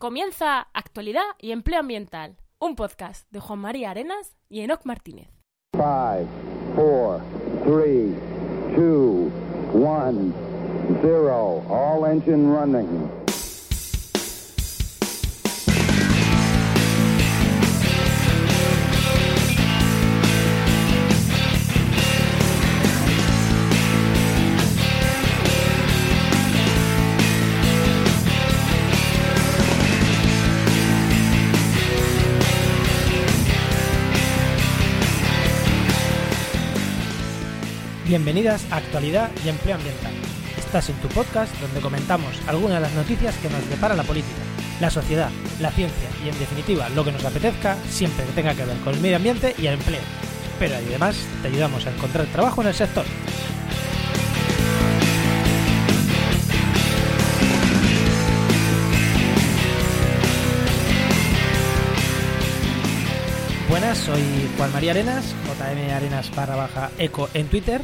Comienza Actualidad y Empleo Ambiental, un podcast de Juan María Arenas y Enoc Martínez. 5, 4, 3, 2, 1, 0. All engine running. Bienvenidas a Actualidad y Empleo Ambiental. Estás en tu podcast donde comentamos algunas de las noticias que nos depara la política, la sociedad, la ciencia y en definitiva lo que nos apetezca siempre que tenga que ver con el medio ambiente y el empleo. Pero además te ayudamos a encontrar trabajo en el sector. Buenas, soy Juan María Arenas, JM Arenas barra baja eco en Twitter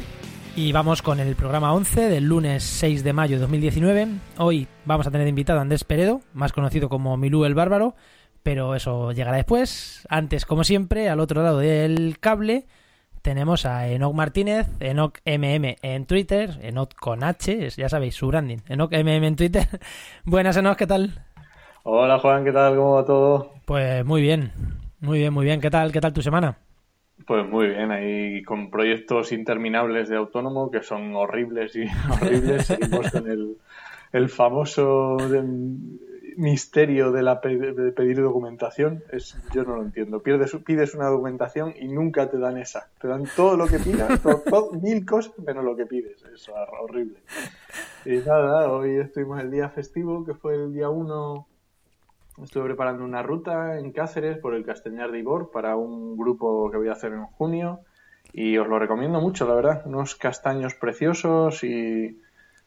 y vamos con el programa 11 del lunes 6 de mayo de 2019. Hoy vamos a tener invitado a Andrés Peredo, más conocido como Milú el Bárbaro, pero eso llegará después. Antes, como siempre, al otro lado del cable tenemos a Enoc Martínez, Enoc MM en Twitter, Enoc con H, ya sabéis, su branding, Enoc MM en Twitter. Buenas Enoc, ¿qué tal? Hola Juan, ¿qué tal? ¿Cómo va todo? Pues muy bien, muy bien, muy bien. ¿Qué tal? ¿Qué tal tu semana? Pues muy bien, ahí con proyectos interminables de autónomo que son horribles y horribles. Seguimos con el, el famoso misterio de, la, de pedir documentación. Es, yo no lo entiendo. Pides, pides una documentación y nunca te dan esa. Te dan todo lo que pidas, mil cosas menos lo que pides. Es horrible. Y nada, hoy estuvimos el día festivo, que fue el día 1 Estuve preparando una ruta en Cáceres por el Castañar de Ibor para un grupo que voy a hacer en junio y os lo recomiendo mucho, la verdad. Unos castaños preciosos y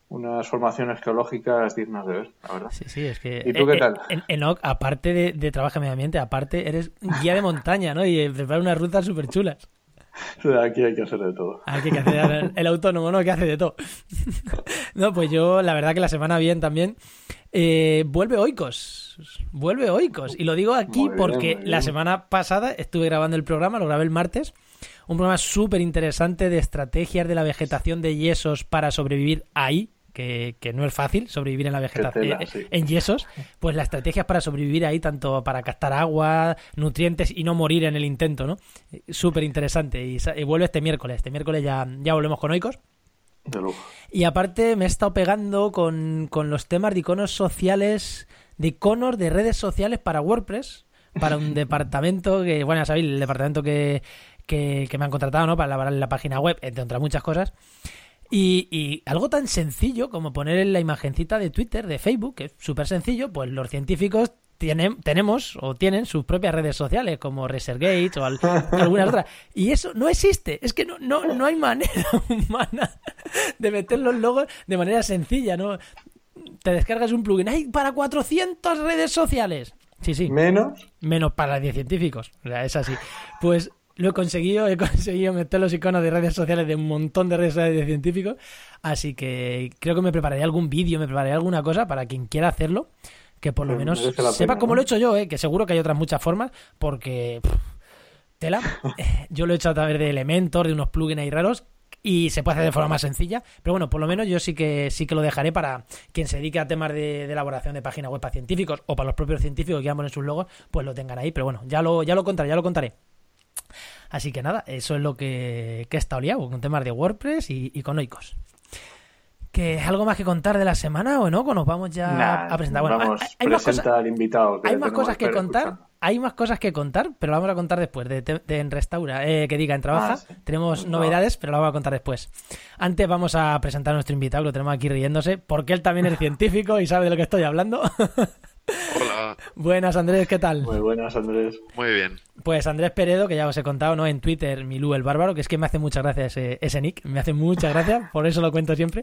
unas formaciones geológicas dignas de ver, la verdad. Sí, sí, es que... ¿Y tú qué tal? En, Enoch, aparte de, de trabajo en medio ambiente, aparte eres guía de montaña, ¿no? Y preparas unas rutas súper chulas. Aquí hay que hacer de todo. Aquí hay que hacer el, el autónomo, ¿no? Que hace de todo. no, pues yo, la verdad que la semana bien también. Eh, vuelve Oikos. Vuelve Oikos. Y lo digo aquí bien, porque la semana pasada estuve grabando el programa, lo grabé el martes. Un programa súper interesante de estrategias de la vegetación de yesos para sobrevivir ahí. Que, que no es fácil sobrevivir en la vegetación eh, sí. en yesos pues las estrategias para sobrevivir ahí tanto para captar agua nutrientes y no morir en el intento no súper interesante y, sa- y vuelve este miércoles este miércoles ya, ya volvemos con Oikos De lujo. y aparte me he estado pegando con, con los temas de iconos sociales, de iconos de redes sociales para WordPress, para un departamento que, bueno, ya sabéis, el departamento que, que, que me han contratado, ¿no? Para elaborar la página web, entre otras muchas cosas. Y, y algo tan sencillo como poner la imagencita de Twitter, de Facebook, que es súper sencillo, pues los científicos tienen, tenemos o tienen sus propias redes sociales, como ResearchGate o al- algunas otras. Y eso no existe. Es que no, no, no hay manera humana de meter los logos de manera sencilla, ¿no? Te descargas un plugin. ¡Ay, para 400 redes sociales! Sí, sí Menos. menos para 10 científicos. O sea, es así. Pues lo he conseguido, he conseguido meter los iconos de redes sociales de un montón de redes sociales de científicos. Así que creo que me prepararé algún vídeo, me prepararé alguna cosa para quien quiera hacerlo. Que por lo Pues menos sepa pena, cómo ¿no? lo he hecho yo, ¿eh? que seguro que hay otras muchas formas, porque pff, tela. Eh, Yo lo he hecho a través de Elementor, de unos plugins ahí raros, y se puede hacer de forma más sencilla. Pero bueno, por lo menos yo sí que sí que lo dejaré para quien se dedique a temas de, de elaboración de páginas web para científicos o para los propios científicos que quieran poner sus logos, pues lo tengan ahí. Pero bueno, ya lo, ya lo contaré, ya lo contaré. Así que nada, eso es lo que, que he estado liado con temas de WordPress y, y con Oikos. ¿Que algo más que contar de la semana o no? Nos vamos ya Nah, a presentar. Bueno, vamos, hay, hay más cosas, al invitado. que hay más cosas que contar. escuchando. Hay más cosas que contar, pero lo vamos a contar después de, de- de en Restaura, eh, que diga en Trabaja. Ah, sí. Tenemos No. novedades, pero lo vamos a contar después. Antes vamos a presentar a nuestro invitado, lo tenemos aquí riéndose, porque él también es científico y sabe de lo que estoy hablando. Hola, Buenas, Andrés, ¿qué tal? Muy buenas, Andrés. muy bien. Pues Andrés Peredo, que ya os he contado, ¿no? En Twitter, Milú el Bárbaro, que es que me hace muchas gracias ese, ese nick, me hace muchas gracias, por eso lo cuento siempre.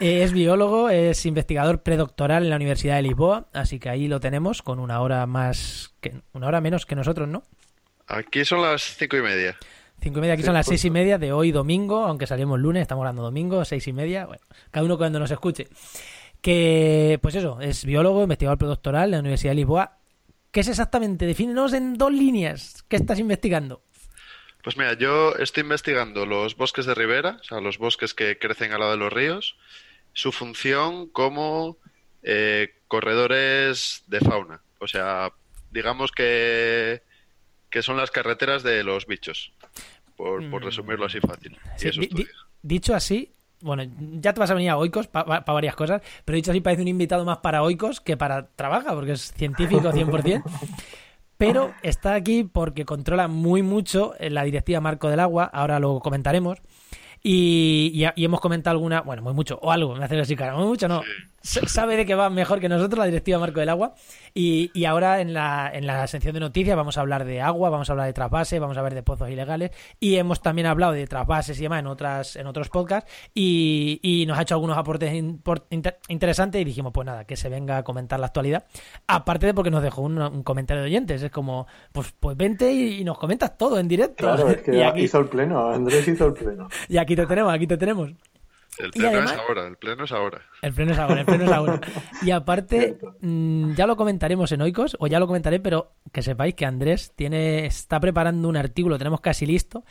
Es biólogo, es investigador predoctoral en la Universidad de Lisboa, así que ahí lo tenemos con una hora más, que, una hora menos que nosotros, ¿no? Aquí son las cinco y media. Cinco y media, aquí son las seis y media de hoy domingo, aunque salimos lunes, estamos hablando domingo, seis y media, bueno, cada uno cuando nos escuche. que, pues eso, es biólogo, investigador postdoctoral en la Universidad de Lisboa. ¿Qué es exactamente? Defínenos en dos líneas. ¿Qué estás investigando? Pues mira, yo estoy investigando los bosques de ribera, o sea, los bosques que crecen al lado de los ríos, su función como eh, corredores de fauna. O sea, digamos que, que son las carreteras de los bichos, por, por Mm. resumirlo así fácil. Y Sí, eso di- di- estudio. dicho así, bueno, ya te vas a venir a Oikos para varias cosas, pero dicho así parece un invitado más para Oikos que para trabaja, porque es científico 100%. Pero está aquí porque controla muy mucho la directiva Marco del Agua, ahora lo comentaremos. Y, y- y hemos comentado alguna, bueno, muy mucho, o algo, me hace así cara, muy mucho no. Sabe de que va mejor que nosotros la directiva Marco del Agua. Y, y ahora en la, en la sección de noticias vamos a hablar de agua, vamos a hablar de trasvase, vamos a ver de pozos ilegales. Y hemos también hablado de trasvases y demás en, otras, en otros podcasts. Y, y nos ha hecho algunos aportes inter- interesantes y dijimos, pues nada, que se venga a comentar la actualidad. Aparte de porque nos dejó un, un comentario de oyentes. Es como, pues, pues vente y, y nos comentas todo en directo. Claro, es que y, aquí, hizo el pleno, Andrés hizo el pleno. y aquí te tenemos, aquí te tenemos. El pleno además- es ahora, el pleno es ahora. El freno es ahora, el freno es ahora. Y aparte, mm, ya lo comentaremos en Oikos, o ya lo comentaré, pero que sepáis que Andrés tiene, está preparando un artículo, lo tenemos casi listo,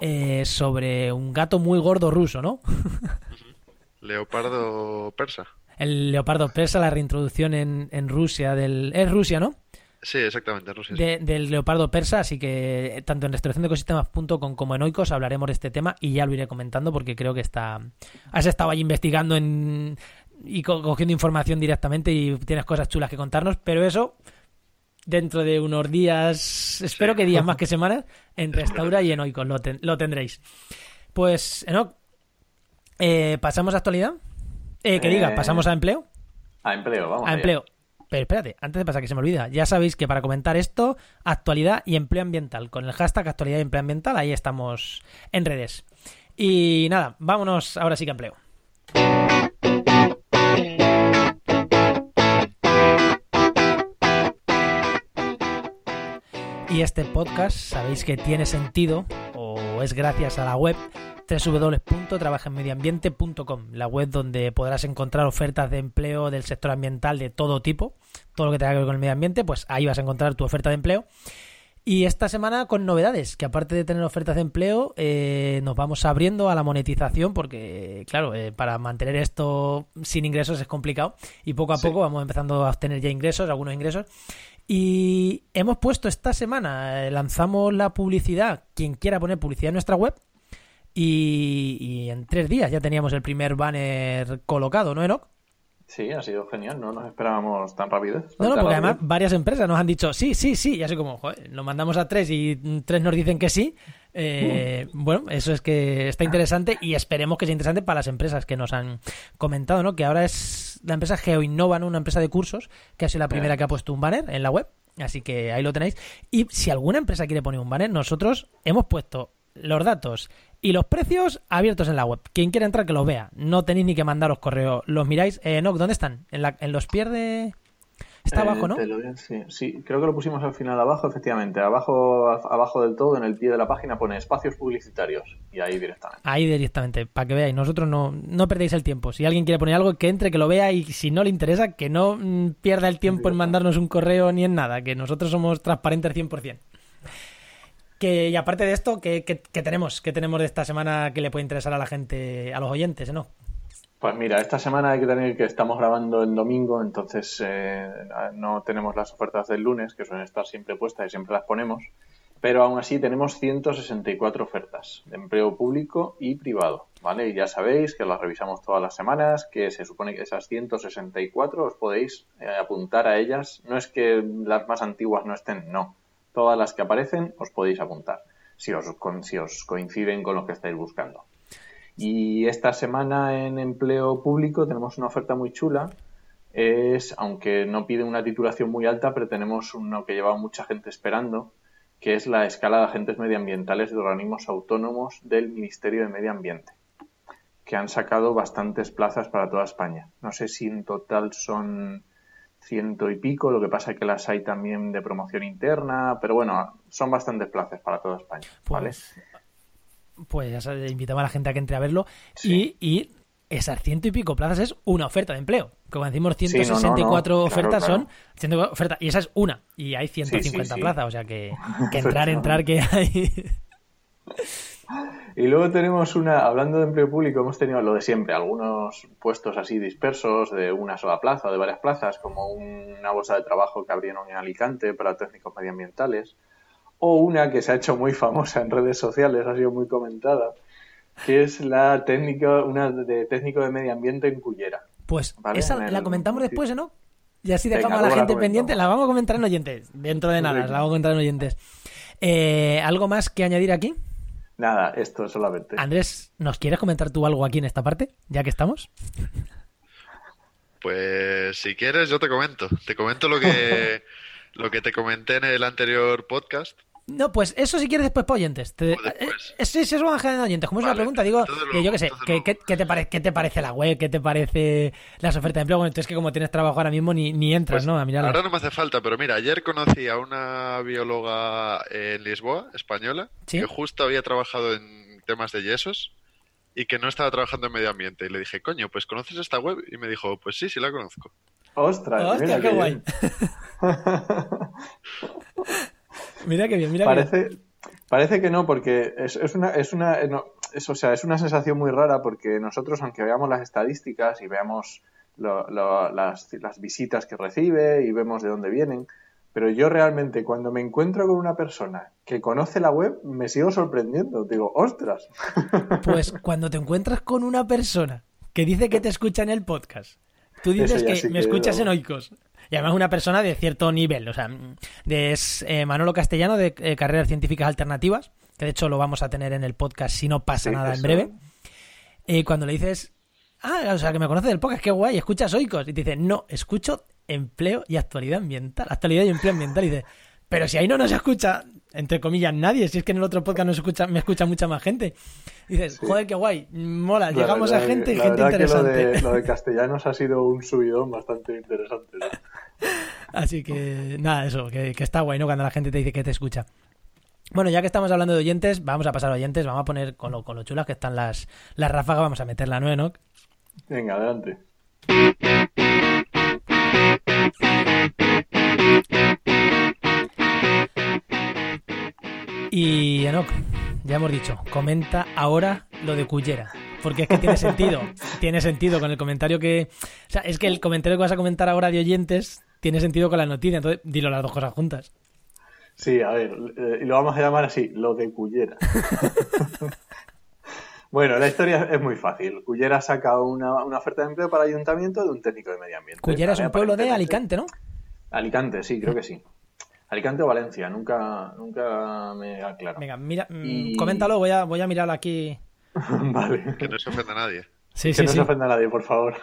eh, sobre un gato muy gordo ruso, ¿no? Leopardo persa. El leopardo persa, la reintroducción en, en Rusia del... Es Rusia, ¿no? Sí, exactamente, Rusia. sí. De- del leopardo persa, así que eh, tanto en restauraciondeecosistemas.com como en Oikos hablaremos de este tema y ya lo iré comentando porque creo que está... Has estado ahí investigando en... y co- cogiendo información directamente y tienes cosas chulas que contarnos, pero eso dentro de unos días, espero que días más que semanas, en Restaura y en Oikos lo, ten- lo tendréis. Pues, Enoch, eh, ¿pasamos a actualidad? Eh, que diga, Eh, ¿pasamos a empleo? A empleo, vamos. a allá. empleo. Pero espérate, antes de pasar que se me olvida, ya sabéis que para comentar esto, actualidad y empleo ambiental, con el hashtag actualidad y empleo ambiental, ahí estamos en redes. Y nada, vámonos ahora sí que empleo. Y este podcast sabéis que tiene sentido, o es gracias a la web www.trabajenmedioambiente.com, la web donde podrás encontrar ofertas de empleo del sector ambiental de todo tipo, todo lo que tenga que ver con el medio ambiente, pues ahí vas a encontrar tu oferta de empleo. Y esta semana con novedades, que aparte de tener ofertas de empleo, eh, nos vamos abriendo a la monetización, porque claro, eh, para mantener esto sin ingresos es complicado, y poco a Sí. poco vamos empezando a obtener ya ingresos, algunos ingresos. Y hemos puesto esta semana, eh, lanzamos la publicidad, quien quiera poner publicidad en nuestra web, y, y en tres días ya teníamos el primer banner colocado, ¿no, Enoch? Sí, ha sido genial, no nos esperábamos tan rápido. No, no, porque además varias empresas nos han dicho sí, sí, sí, y así como, joder, lo mandamos a tres y mm, tres nos dicen que sí. Eh, Bueno, eso es que está interesante y esperemos que sea interesante para las empresas que nos han comentado, ¿no? Que ahora es la empresa GeoInnova, ¿no? Una empresa de cursos que ha sido la primera que ha puesto un banner en la web. Así que ahí lo tenéis. Y si alguna empresa quiere poner un banner, nosotros hemos puesto los datos y los precios abiertos en la web. Quien quiera entrar que los vea. No tenéis ni que mandaros correo. Los miráis. Eh, no, ¿dónde están? En, la, en los pies de... Está Eh, abajo, ¿no? lo sí, sí, creo que lo pusimos al final abajo, efectivamente. Abajo, abajo del todo, en el pie de la página, pone espacios publicitarios. Y ahí directamente. Ahí directamente, para que veáis. Nosotros no, no perdéis el tiempo. Si alguien quiere poner algo, que entre, que lo vea y si no le interesa, que no mm, pierda el tiempo en mandarnos un correo ni en nada, que nosotros somos transparentes al 100%. Y aparte de esto, ¿qué, qué- qué tenemos? ¿Qué tenemos de esta semana que le puede interesar a la gente, a los oyentes, no? Pues mira, esta semana hay que tener que estamos grabando el domingo, entonces eh, no tenemos las ofertas del lunes, que suelen estar siempre puestas y siempre las ponemos, pero aún así tenemos 164 ofertas de empleo público y privado, ¿vale? Y ya sabéis que las revisamos todas las semanas, que se supone que esas 164 os podéis eh, apuntar a ellas. No es que las más antiguas no estén, no. Todas las que aparecen os podéis apuntar, si os, si os coinciden con lo que estáis buscando. Y esta semana en empleo público tenemos una oferta muy chula. Es, aunque no pide una titulación muy alta, pero tenemos uno que lleva mucha gente esperando, que es la escala de agentes medioambientales de organismos autónomos del Ministerio de Medio Ambiente, que han sacado bastantes plazas para toda España. No sé si en total son ciento y pico, lo que pasa es que las hay también de promoción interna, pero bueno, son bastantes plazas para toda España. ¿vale? Pues, pues ya sabes, invitamos a la gente a que entre a verlo. Sí. Y, y esas ciento y pico plazas es una oferta de empleo. Como decimos, Sí, no, no, 164 no, claro, ofertas claro. son 104 ofertas, y esa es una. Y hay 150 sí, sí. plazas, o sea que, que entrar, entrar, que hay. Y luego tenemos una, hablando de empleo público, hemos tenido lo de siempre, algunos puestos así dispersos de una sola plaza o de varias plazas, como una bolsa de trabajo que abrieron en Alicante para técnicos medioambientales, o una que se ha hecho muy famosa en redes sociales, ha sido muy comentada, que es la técnica, una de técnico de medio ambiente en Cullera. Pues Vale, esa el- la comentamos después, ¿no? Y así Venga, dejamos a la gente pendiente. La vamos a comentar en oyentes. Dentro de nada, la vamos a comentar en oyentes. Eh, ¿Algo más que añadir aquí? Nada, esto solamente. Andrés, ¿nos quieres comentar tú algo aquí en esta parte? Ya que estamos. Pues si quieres, yo te comento. Te comento lo que, lo que te comenté en el anterior podcast. No, pues eso si quieres después para oyentes. Te- después. eh, sí, sí, eso dejar en oyentes. Como es una pregunta, digo, luego, yo qué sé, ¿qué te, pare- ¿qué te parece la web? ¿Qué te parece las ofertas de empleo? Bueno, entonces que como tienes trabajo ahora mismo ni, ni entras, Pues ¿no? A mirarlas. ahora no me hace falta, pero mira, ayer conocí a una bióloga en Lisboa, española, ¿Sí? que justo había trabajado en temas de yesos y que no estaba trabajando en medio ambiente. Y le dije, coño, pues ¿conoces esta web? Y me dijo, pues sí, sí la conozco. Ostras, Hostia, mira qué qué guay. Mira qué bien, mira qué bien. Parece, parece que no, porque es, es una, es una, no, es, o sea, es una sensación muy rara porque nosotros, aunque veamos las estadísticas y veamos lo- lo- las, las visitas que recibe y vemos de dónde vienen, pero yo realmente cuando me encuentro con una persona que conoce la web, me sigo sorprendiendo. Digo, ostras. Pues cuando te encuentras con una persona que dice que te escucha en el podcast, tú dices que sí me que- escuchas en Oikos. Y además una persona de cierto nivel, o sea, de, es eh, Manolo Castellano de eh, Carreras Científicas Alternativas, que de hecho lo vamos a tener en el podcast si no pasa Sí, nada en breve. Y cuando le dices, ah, o sea, que me conoces del podcast, qué guay, escuchas Oikos. Y te dice, no, escucho empleo y actualidad ambiental. Actualidad y empleo ambiental. Y dice, pero si ahí no nos escucha, entre comillas, nadie, si es que en el otro podcast nos escucha, me escucha mucha más gente. Y dices, joder, qué guay, mola, La llegamos a gente que- la gente que lo interesante. de, lo de castellanos ha sido un subidón bastante interesante. ¿no? Así que nada, eso, que, que está guay, ¿no? Cuando la gente te dice que te escucha. Bueno, ya que estamos hablando de oyentes, vamos a pasar a oyentes, vamos a poner con lo, con lo chulas que están las, las ráfagas, vamos a meterla, ¿no, Enoch? Venga, adelante. Y Enoch, ya hemos dicho, comenta ahora lo de Cullera. Porque es que tiene sentido, tiene sentido con el comentario que... O sea, es que el comentario que vas a comentar ahora de oyentes tiene sentido con la noticia, entonces dilo las dos cosas juntas. Sí, a ver, eh, y lo vamos a llamar así, lo de Cullera. bueno, la historia es muy fácil. Cullera saca una, una oferta de empleo para el ayuntamiento de un técnico de medio ambiente. Cullera es un pueblo de Alicante, ¿no? Alicante, sí, creo que sí. Alicante o Valencia, nunca, nunca me aclaro. Venga, mira, mm, Y- coméntalo, voy a, voy a mirar aquí. vale. Que no se ofenda a nadie. Sí, que sí, no sí. se ofenda a nadie, por favor.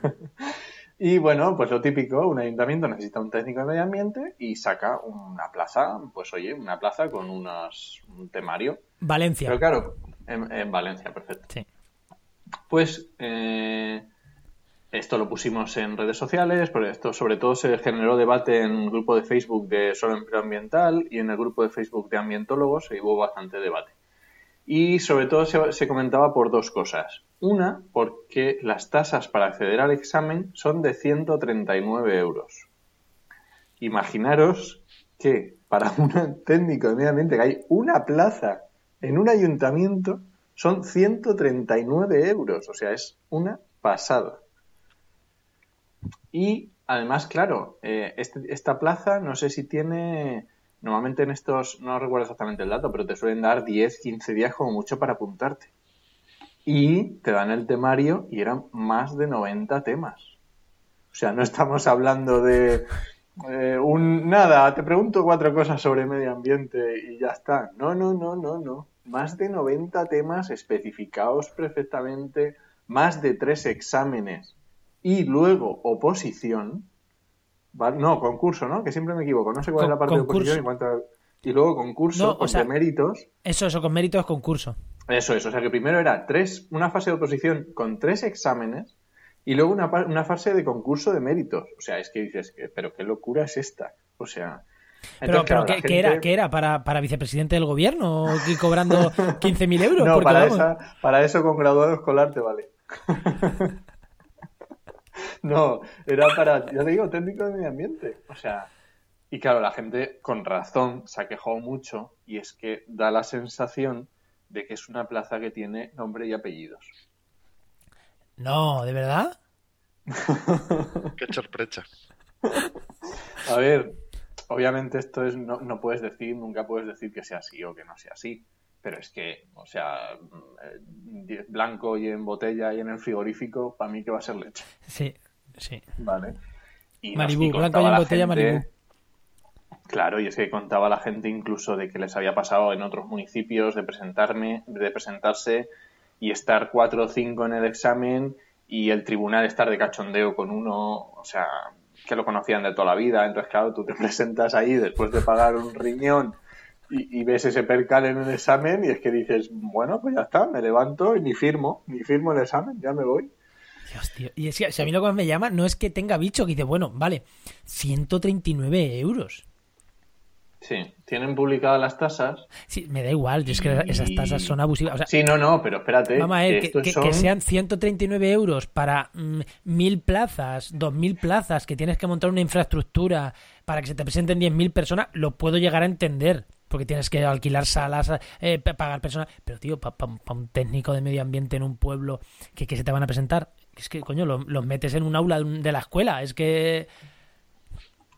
y bueno, pues lo típico, un ayuntamiento necesita un técnico de medio ambiente y saca una plaza, pues oye, una plaza con unas, un temario. Valencia. Pero claro, en, en Valencia, perfecto. Sí. Pues eh, esto lo pusimos en redes sociales, pero esto sobre todo se generó debate en el grupo de Facebook de Solo Empleo Ambiental y en el grupo de Facebook de Ambientólogos y hubo bastante debate. Y sobre todo se, comentaba por dos cosas. Una, porque las tasas para acceder al examen son de 139 euros. Imaginaros que para un técnico de medio ambiente que hay una plaza en un ayuntamiento son 139 euros. O sea, es una pasada. Y además, claro, eh, este- esta plaza no sé si tiene, normalmente en estos, no recuerdo exactamente el dato, pero te suelen dar 10, 15 días como mucho para apuntarte. Y te dan el temario y eran más de 90 temas. O sea, no estamos hablando de eh, un nada, te pregunto cuatro cosas sobre medio ambiente y ya está. No, no, no, no, no. Más de 90 temas especificados perfectamente, más de tres exámenes y luego oposición. No, concurso, ¿no? Que siempre me equivoco. No sé cuál es Con- la parte de concurso. oposición en cuanto a- Y luego concurso No, o con sea- méritos. Eso, eso, con mérito es concurso. Eso es, o sea que primero era tres, una fase de oposición con tres exámenes y luego una, una fase de concurso de méritos. O sea, es que dices, que, pero qué locura es esta. O sea... Pero, entonces, pero claro, ¿qué, era? ¿Qué era? ¿Para, para vicepresidente del gobierno? ¿O aquí cobrando 15.000 euros? No, para, vamos, esa, para eso con graduado escolar te vale. no, era para, ya te digo, técnico de medio ambiente. O sea, y claro, la gente con razón se ha quejado mucho y es que da la sensación de que es una plaza que tiene nombre y apellidos. No, ¿de verdad? Qué sorpresa. A ver, obviamente esto es no, no puedes decir, nunca puedes decir que sea así o que no sea así. Pero es que, o sea, eh, blanco y en botella y en el frigorífico, para mí que va a ser leche. Sí, sí. Vale. Y nos- Maribú, y blanco y contaba en la botella, gente- Maribú. Claro, y es que contaba la gente incluso de que les había pasado en otros municipios de presentarme, de presentarse y estar cuatro o cinco en el examen y el tribunal estar de cachondeo con uno, o sea, que lo conocían de toda la vida. Entonces, claro, tú te presentas ahí después de pagar un riñón y, y ves ese percal en el examen y es que dices, bueno, pues ya está, me levanto y ni firmo, ni firmo el examen, ya me voy. Dios, tío. Y es que si a mí lo que más me llama no es que tenga bicho, que dice, bueno, vale, 139 euros. Sí, tienen publicadas las tasas. Sí, me da igual, yo es que esas tasas son abusivas. O sea, Sí, no, no, pero espérate. Vamos a ver, que, estos que- son- que sean 139 euros para mm, mil plazas, 2.000 plazas, que tienes que montar una infraestructura para que se te presenten 10.000 personas, lo puedo llegar a entender. Porque tienes que alquilar salas, eh, pa- pagar personas. Pero, tío, para un técnico de medio ambiente en un pueblo que, que se te van a presentar, es que, coño, lo- los metes en un aula de la escuela. Es que.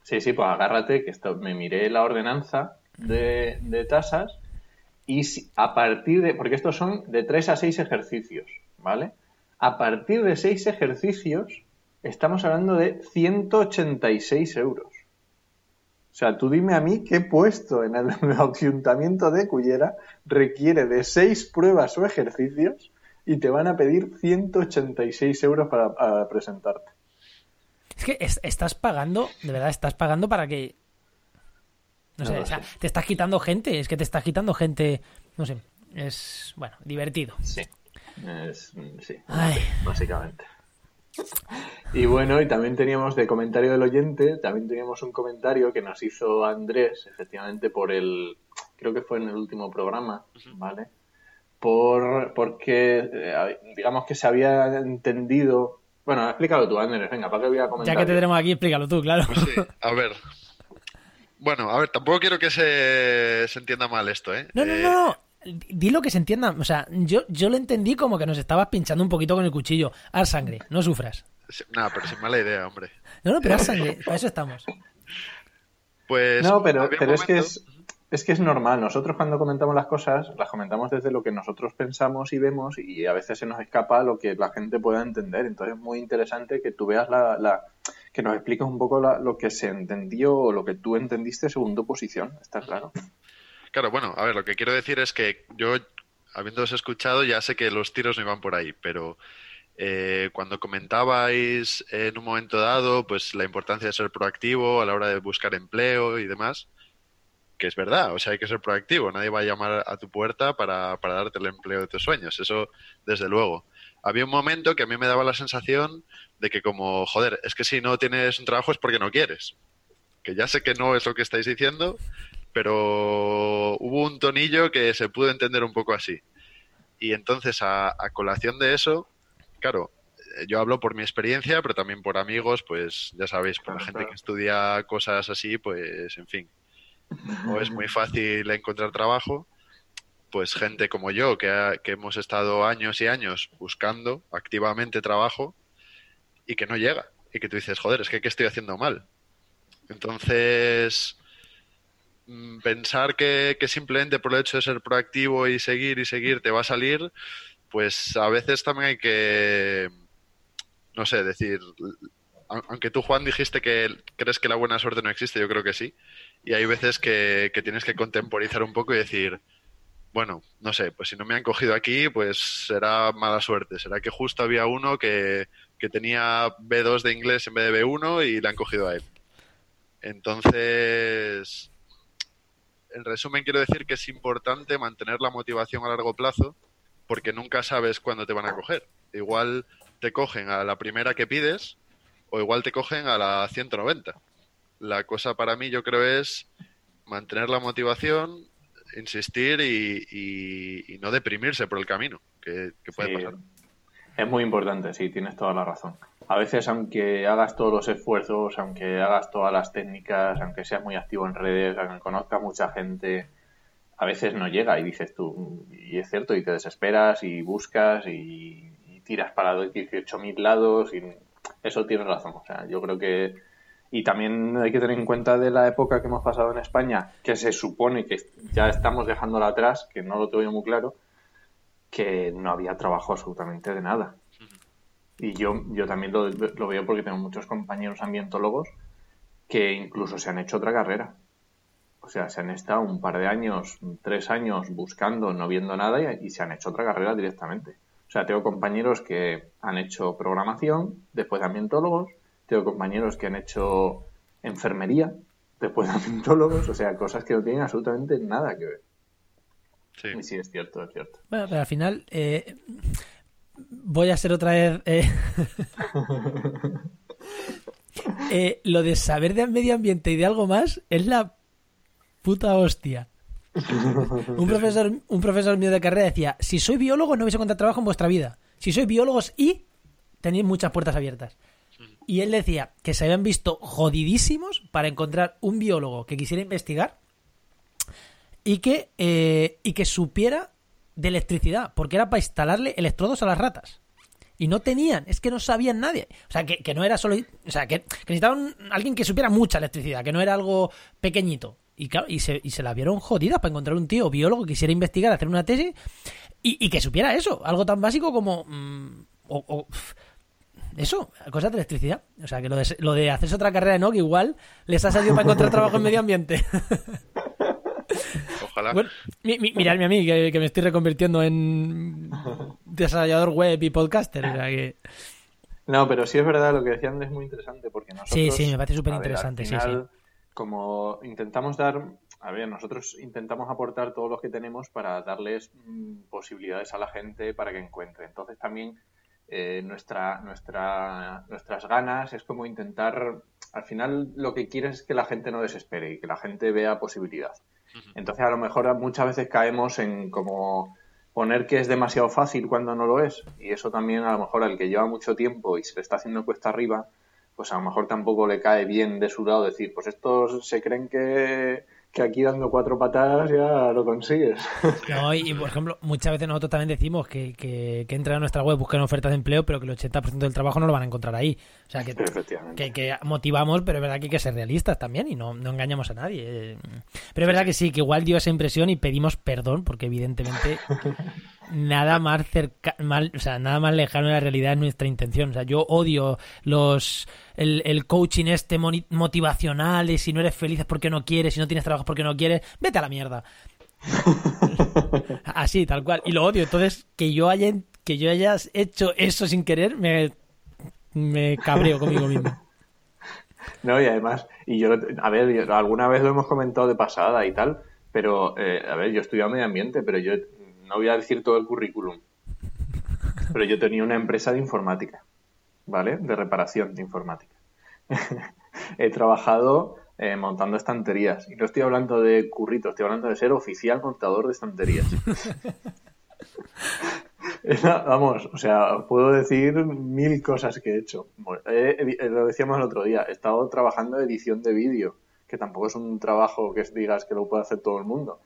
Sí, sí, pues agárrate, que esto me miré la ordenanza de, tasas y a partir de, porque estos son de 3 a 6 ejercicios, ¿vale? A partir de 6 ejercicios estamos hablando de 186 euros. O sea, tú dime a mí qué puesto en el ayuntamiento de Cullera requiere de 6 pruebas o ejercicios y te van a pedir 186 euros para, presentarte. Es que es- estás pagando, de verdad, estás pagando para que. No No sé, o sea, sé. te estás quitando gente, es que te estás quitando gente. No sé, es. Bueno, divertido. Sí. Es- sí, Ay. básicamente. Y bueno, y también teníamos de comentario del oyente, también teníamos un comentario que nos hizo Andrés, efectivamente, por el, creo que fue en el último programa, ¿vale? Por, porque, eh, digamos que se había entendido, bueno, explícalo tú, Andrés, venga, ¿para qué voy a comentar? Ya que te tenemos aquí, explícalo tú, claro. Pues sí, a ver. Bueno, a ver, tampoco quiero que se, se entienda mal esto, ¿eh? No, no, Eh, no, no. Di lo que se entienda. O sea, yo, yo lo entendí como que nos estabas pinchando un poquito con el cuchillo. Haz sangre, no sufras. Nada, pero sin mala idea, hombre. No, no, pero haz sangre, para eso estamos. Pues. No, pero, pero es que es, es que es normal. Nosotros cuando comentamos las cosas, las comentamos desde lo que nosotros pensamos y vemos y a veces se nos escapa lo que la gente pueda entender. Entonces es muy interesante que tú veas la, la- que nos expliques un poco la- lo que se entendió o lo que tú entendiste según tu posición. Está claro. Claro, bueno, a ver, lo que quiero decir es que yo, habiéndoos escuchado, ya sé que los tiros no iban por ahí, pero eh, cuando comentabais en un momento dado, pues la importancia de ser proactivo a la hora de buscar empleo y demás, que es verdad, o sea, hay que ser proactivo, nadie va a llamar a tu puerta para, para darte el empleo de tus sueños, eso desde luego. Había un momento que a mí me daba la sensación de que como, joder, es que si no tienes un trabajo es porque no quieres. Que ya sé que no es lo que estáis diciendo, pero hubo un tonillo que se pudo entender un poco así. Y entonces, a, a colación de eso, claro, eh, yo hablo por mi experiencia, pero también por amigos, pues ya sabéis, por la gente que estudia cosas así, pues en fin, no es muy fácil encontrar trabajo. Pues gente como yo, que, ha- que hemos estado años y años buscando activamente trabajo y que no llega. Y que tú dices, joder, es que ¿qué estoy haciendo mal? Entonces, mm, pensar que, que simplemente por el hecho de ser proactivo y seguir y seguir te va a salir, pues a veces también hay que, no sé, decir, au- aunque tú Juan dijiste que crees que la buena suerte no existe, yo creo que sí, y hay veces que, que tienes que contemporizar un poco y decir, bueno, no sé, pues si no me han cogido aquí, pues será mala suerte, será que justo había uno que, que tenía B2 de inglés en vez de B1 y le han cogido a él. Entonces, en resumen, quiero decir que es importante mantener la motivación a largo plazo porque nunca sabes cuándo te van a coger. Igual te cogen a la primera que pides o igual te cogen a la 190. La cosa para mí yo creo es mantener la motivación, insistir y, y- y no deprimirse por el camino, que, que puede Sí. pasar. Es muy importante, sí, tienes toda la razón. A veces, aunque hagas todos los esfuerzos, aunque hagas todas las técnicas, aunque seas muy activo en redes, aunque conozcas mucha gente, a veces no llega y dices tú, y es cierto, y te desesperas y buscas y, y tiras para 18.000 lados y eso tienes razón. O sea, yo creo que... Y también hay que tener en cuenta de la época que hemos pasado en España, que se supone que ya estamos dejándola atrás, que no lo tengo yo muy claro, que no había trabajo absolutamente de nada. Y yo, yo también lo, lo veo porque tengo muchos compañeros ambientólogos que incluso se han hecho otra carrera. O sea, se han estado un par de años, tres años buscando, no viendo nada y, y se han hecho otra carrera directamente. O sea, tengo compañeros que han hecho programación después de ambientólogos, tengo compañeros que han hecho enfermería después de ambientólogos, o sea, cosas que no tienen absolutamente nada que ver. Sí. Y sí, es cierto, es cierto. Bueno, pero al final eh, voy a ser otra vez... eh, eh, lo de saber de medio ambiente y de algo más es la puta hostia. Un profesor, un profesor mío de carrera decía, si soy biólogo no vais a encontrar trabajo en vuestra vida. Si sois biólogos y tenéis muchas puertas abiertas. Y él decía que se habían visto jodidísimos para encontrar un biólogo que quisiera investigar y que, eh, y que supiera de electricidad, porque era para instalarle electrodos a las ratas. Y no tenían, es que no sabían nadie. O sea, que, que no era solo. O sea, que, necesitaban alguien que supiera mucha electricidad, que no era algo pequeñito. Y claro, y se, y se la vieron jodidas para encontrar un tío biólogo que quisiera investigar, hacer una tesis y, y que supiera eso, algo tan básico como. mm, o- o, eso, cosas de electricidad. O sea, que lo de, lo de hacerse otra carrera en OC igual les ha salido para encontrar trabajo en medio ambiente. Ojalá. Bueno, mi, mi- miradme a mí, que, que me estoy reconvirtiendo en desarrollador web y podcaster. O sea que... No, pero sí es verdad lo que decían es muy interesante porque nosotros... Sí, sí, me parece súper interesante, al sí, Como intentamos dar... A ver, nosotros intentamos aportar todo lo que tenemos para darles mm, posibilidades a la gente para que encuentre. Entonces también eh, nuestra, nuestra, nuestras ganas es como intentar... Al final lo que quieres es que la gente no desespere y que la gente vea posibilidad. Entonces a lo mejor muchas veces caemos en como poner que es demasiado fácil cuando no lo es. Y eso también a lo mejor al que lleva mucho tiempo y se le está haciendo cuesta arriba, pues a lo mejor tampoco le cae bien de su lado decir, pues estos se creen que, que aquí dando cuatro patadas ya lo consigues. No, y, y, por ejemplo, muchas veces nosotros también decimos que, que, que entren a nuestra web, busquen ofertas de empleo, pero que el 80% del trabajo no lo van a encontrar ahí. O sea, que, que, que motivamos, pero es verdad que hay que ser realistas también y no, no engañamos a nadie. Pero es verdad que sí, que igual dio esa impresión y pedimos perdón, porque evidentemente nada más cerca, mal, o sea, nada más lejano de la realidad es nuestra intención. O sea, yo odio los el, el coaching este motivacional y si no eres feliz es porque no quieres, si no tienes trabajo es porque no quieres, vete a la mierda. Así, tal cual. Y lo odio. Entonces, que yo haya, que yo haya hecho eso sin querer, me, me cabreo conmigo mismo. No, y además, y yo, a ver, yo- alguna vez lo hemos comentado de pasada y tal, pero, eh, a ver, yo estudiaba medio ambiente, pero yo no voy a decir todo el currículum. Pero yo tenía una empresa de informática, ¿vale? De reparación de informática. He trabajado eh, montando estanterías. Y no estoy hablando de currito, estoy hablando de ser oficial montador de estanterías. Vamos, o sea, puedo decir mil cosas que he hecho. Lo decíamos el otro día, he estado trabajando edición de vídeo, que tampoco es un trabajo que digas que lo puede hacer todo el mundo.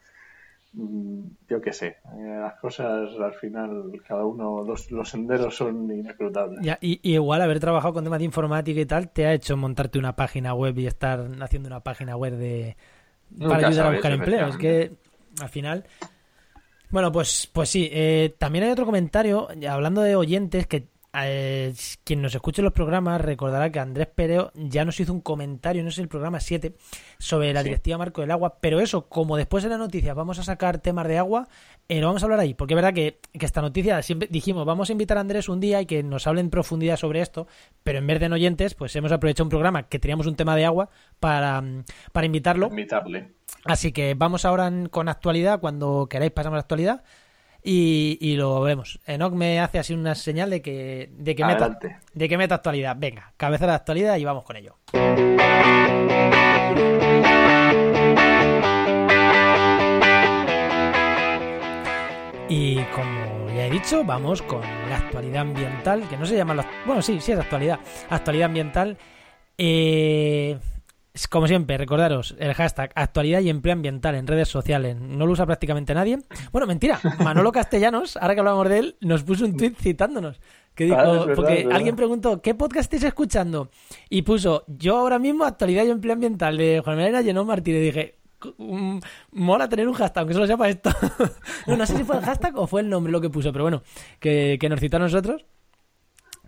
Mm, Yo qué sé, eh, las cosas al final, cada uno, los, los senderos son inescrutables. Ya, y, y igual haber trabajado con temas de informática y tal te ha hecho montarte una página web y estar haciendo una página web de Nunca para ayudar a buscar empleo. Es que al final. Bueno, pues, pues sí. eh, también hay otro comentario, hablando de oyentes, que eh, quien nos escuche los programas recordará que Andrés Pereo ya nos hizo un comentario, no sé, el programa 7, sobre la Sí. directiva marco del agua. Pero eso, como después de la noticia vamos a sacar temas de agua, eh, lo vamos a hablar ahí. Porque es verdad que, que esta noticia, siempre dijimos, vamos a invitar a Andrés un día y que nos hable en profundidad sobre esto. Pero en vez de en oyentes, pues hemos aprovechado un programa que teníamos un tema de agua para, mm, para invitarlo. Invitarle. Así que vamos ahora en- con actualidad, cuando queráis pasamos a la actualidad y, y lo veremos. Enoch me hace así una señal de que, de que, meta, de que meta actualidad. Venga, cabeza de actualidad y vamos con ello. Y como ya he dicho, dicho, vamos con la actualidad ambiental, que no se llama... La... Bueno, sí, sí es actualidad. Actualidad ambiental. Eh, como siempre, recordaros el hashtag actualidad y empleo ambiental en redes sociales. No lo usa prácticamente nadie. Bueno, mentira. Manolo Castellanos, ahora que hablamos de él, nos puso un tweet citándonos. Que dijo, Ah, verdad, porque alguien preguntó, ¿qué podcast estáis escuchando? Y puso, yo ahora mismo actualidad y empleo ambiental de Juan Manuel Llenó Martí. Y dije, "Mm, mola tener un hashtag, aunque solo sea para esto. no, no sé si fue el hashtag o fue el nombre lo que puso, pero bueno, que, que nos citó a nosotros.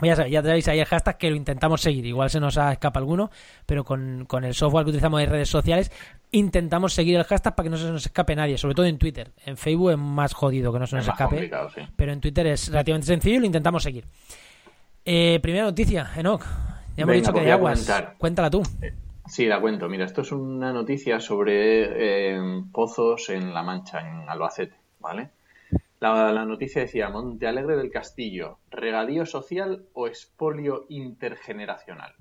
Ya sabéis, ya tenéis ahí el hashtag que lo intentamos seguir. Igual se nos ha escapa alguno, pero con, con el software que utilizamos en redes sociales intentamos seguir el hashtag para que no se nos escape nadie, sobre todo en Twitter. En Facebook es más jodido que no se nos Es escape, sí. pero en Twitter es relativamente sencillo y lo intentamos seguir. Eh, primera noticia, Enoch. Ya hemos Venga, dicho que de a aguas. Cuéntala tú. Sí, la cuento. Mira, esto es una noticia sobre eh, pozos en La Mancha, en Albacete, ¿vale? La, la noticia decía, Monte Alegre del Castillo, regadío social o expolio intergeneracional.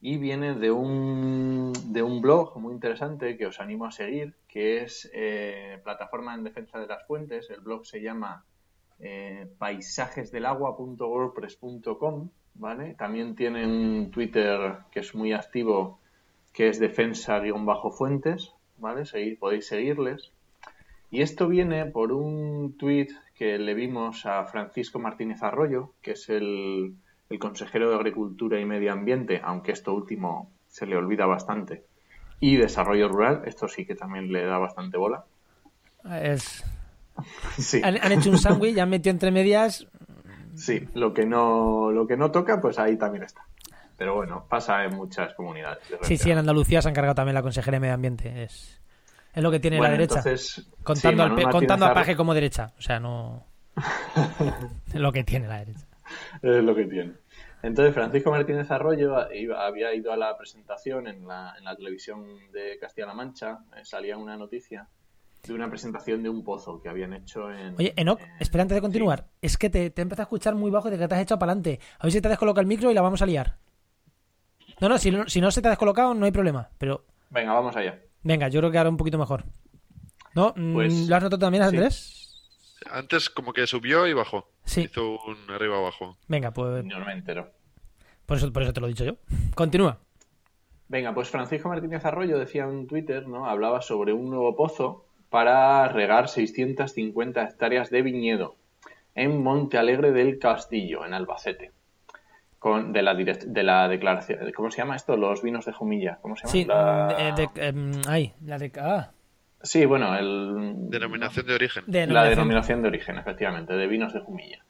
Y viene de un, de un blog muy interesante que os animo a seguir, que es eh, Plataforma en Defensa de las Fuentes. El blog se llama eh, paisajesdelagua.wordpress.com, ¿vale? También tienen Twitter que es muy activo, que es defensa-fuentes, ¿vale? Segui- podéis seguirles. Y esto viene por un tuit que le vimos a Francisco Martínez Arroyo, que es el, el consejero de Agricultura y Medio Ambiente, aunque esto último se le olvida bastante, y Desarrollo Rural, esto sí que también le da bastante bola. Es- Sí. Han, han hecho un sándwich, han metido entre medias. Sí, lo que no, lo que no toca, pues ahí también está. Pero bueno, pasa en muchas comunidades. Sí, sí, en. Andalucía se ha encargado también la Consejería de Medio Ambiente. Es, es lo que tiene Bueno, la derecha. entonces, contando sí, al contando a Paje como derecha. O sea, no. es lo que tiene la derecha. Es lo que tiene. Entonces, Francisco Martínez Arroyo iba- había ido a la presentación en la, en la televisión de Castilla-La Mancha. eh, salía una noticia de una presentación de un pozo que habían hecho en. Oye, Enoch, en- espera antes de continuar. Es que te, te empezado a escuchar muy bajo de que te has echado para adelante. A ver si te has descolocado el micro y la vamos a liar. No, no, si no, si no se te ha descolocado, no hay problema. Pero Venga, vamos allá. Venga, yo creo que ahora un poquito mejor. ¿No? Mm, Pues, ¿Lo has notado también, sí. Andrés? Antes como que subió y bajó. Sí. Hizo un arriba abajo. Venga, pues No me entero. por eso, por eso te lo he dicho yo. Continúa. Venga, pues Francisco Martínez Arroyo decía en Twitter, ¿no? Hablaba sobre un nuevo pozo para regar 650 hectáreas de viñedo en Monte Alegre del Castillo, en Albacete. Con, de, la direct- de la declaración. ¿Cómo se llama esto? Los vinos de Jumilla. ¿Cómo se llama? Sí, La- de, de- em, ay, la de... Ah, Sí, bueno, el, Denominación de origen. la denominación. denominación de origen, efectivamente, de vinos de Jumilla.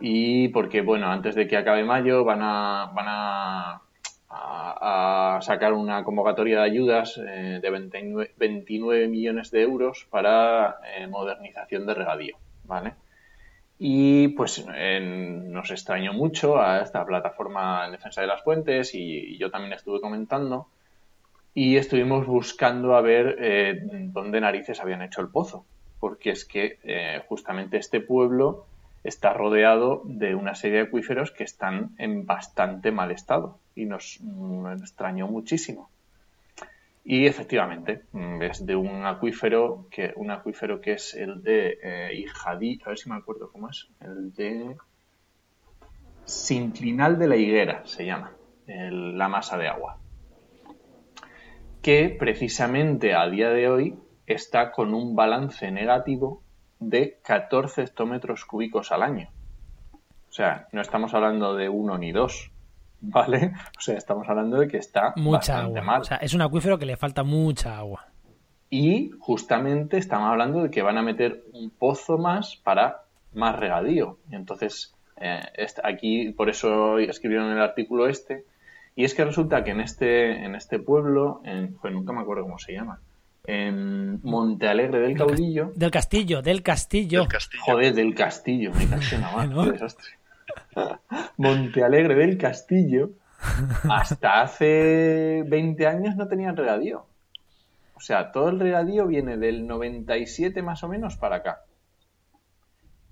Y porque, bueno, antes de que acabe mayo van a, van a, a- a sacar una convocatoria de ayudas eh, de 29, 29 millones de euros para eh, modernización de regadío, ¿vale? Y pues nos extrañó mucho a esta plataforma en defensa de las fuentes y, yo también estuve comentando y estuvimos buscando a ver eh, dónde narices habían hecho el pozo, porque es que eh, justamente este pueblo está rodeado de una serie de acuíferos que están en bastante mal estado y nos extrañó muchísimo. Y efectivamente, mm, es de un acuífero que un acuífero que es el de eh, Ijadí, a ver si me acuerdo cómo es, el de Sinclinal de la Higuera se llama, la masa de agua que precisamente a día de hoy está con un balance negativo de 14 hectómetros cúbicos al año. O sea, no estamos hablando de uno ni dos, ¿vale? O sea, estamos hablando de que está Mucha bastante agua. mal. O sea, es un acuífero que le falta mucha agua. Y justamente estamos hablando de que van a meter un pozo más para más regadío. Y entonces, eh, aquí, por eso escribieron el artículo este. Y es que resulta que en este, en este pueblo, en, joder, nunca me acuerdo cómo se llama, en Monte Alegre del Caudillo, Del castillo, del castillo. El castillo. joder, del Castillo, me en la qué desastre. Monte Alegre del Castillo, hasta hace 20 años no tenían regadío. O sea, todo el regadío viene del 97 más o menos para acá.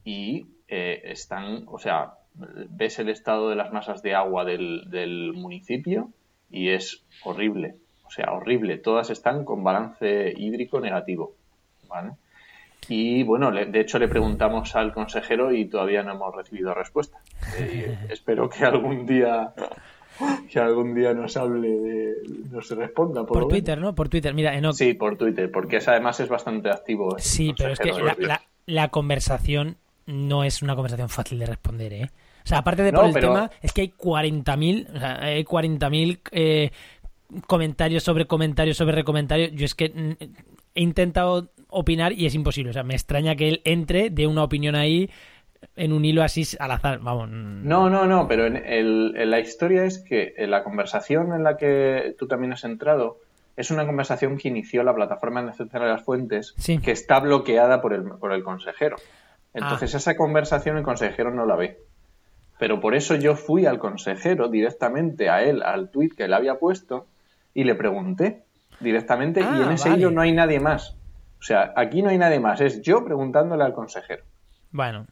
Y eh, están, o sea, ves el estado de las masas de agua del, del municipio y es horrible. O sea, horrible. Todas están con balance hídrico negativo. ¿Vale? Y bueno, de hecho le preguntamos al consejero y todavía no hemos recibido respuesta. Eh, espero que algún día que algún día nos hable, de- nos responda. Por, Twitter, ¿no? Por Twitter. Mira, Enoch. Sí, por Twitter, porque es, además es bastante activo. el Sí, pero es que la, de- la- la conversación no es una conversación fácil de responder, ¿eh? O sea, aparte de No, por el pero- tema, es que hay 40.000 o sea, hay 40.000 eh, comentarios sobre comentarios sobre recomentarios. Yo es que mm, he intentado opinar y es imposible. O sea, me extraña que él entre de una opinión ahí en un hilo así al azar. Vamos. No, no, no, pero en, el- en la historia es que en la conversación en la que tú también has entrado es una conversación que inició la plataforma de Central de las Fuentes, Sí. que está bloqueada por el, por el consejero. Entonces Ah. esa conversación el consejero no la ve. Pero por eso yo fui al consejero directamente a él, al tuit que él había puesto, y le pregunté directamente, y Ah, en ese vale. hilo no hay nadie más. O sea, aquí no hay nadie más, es yo preguntándole al consejero. Bueno,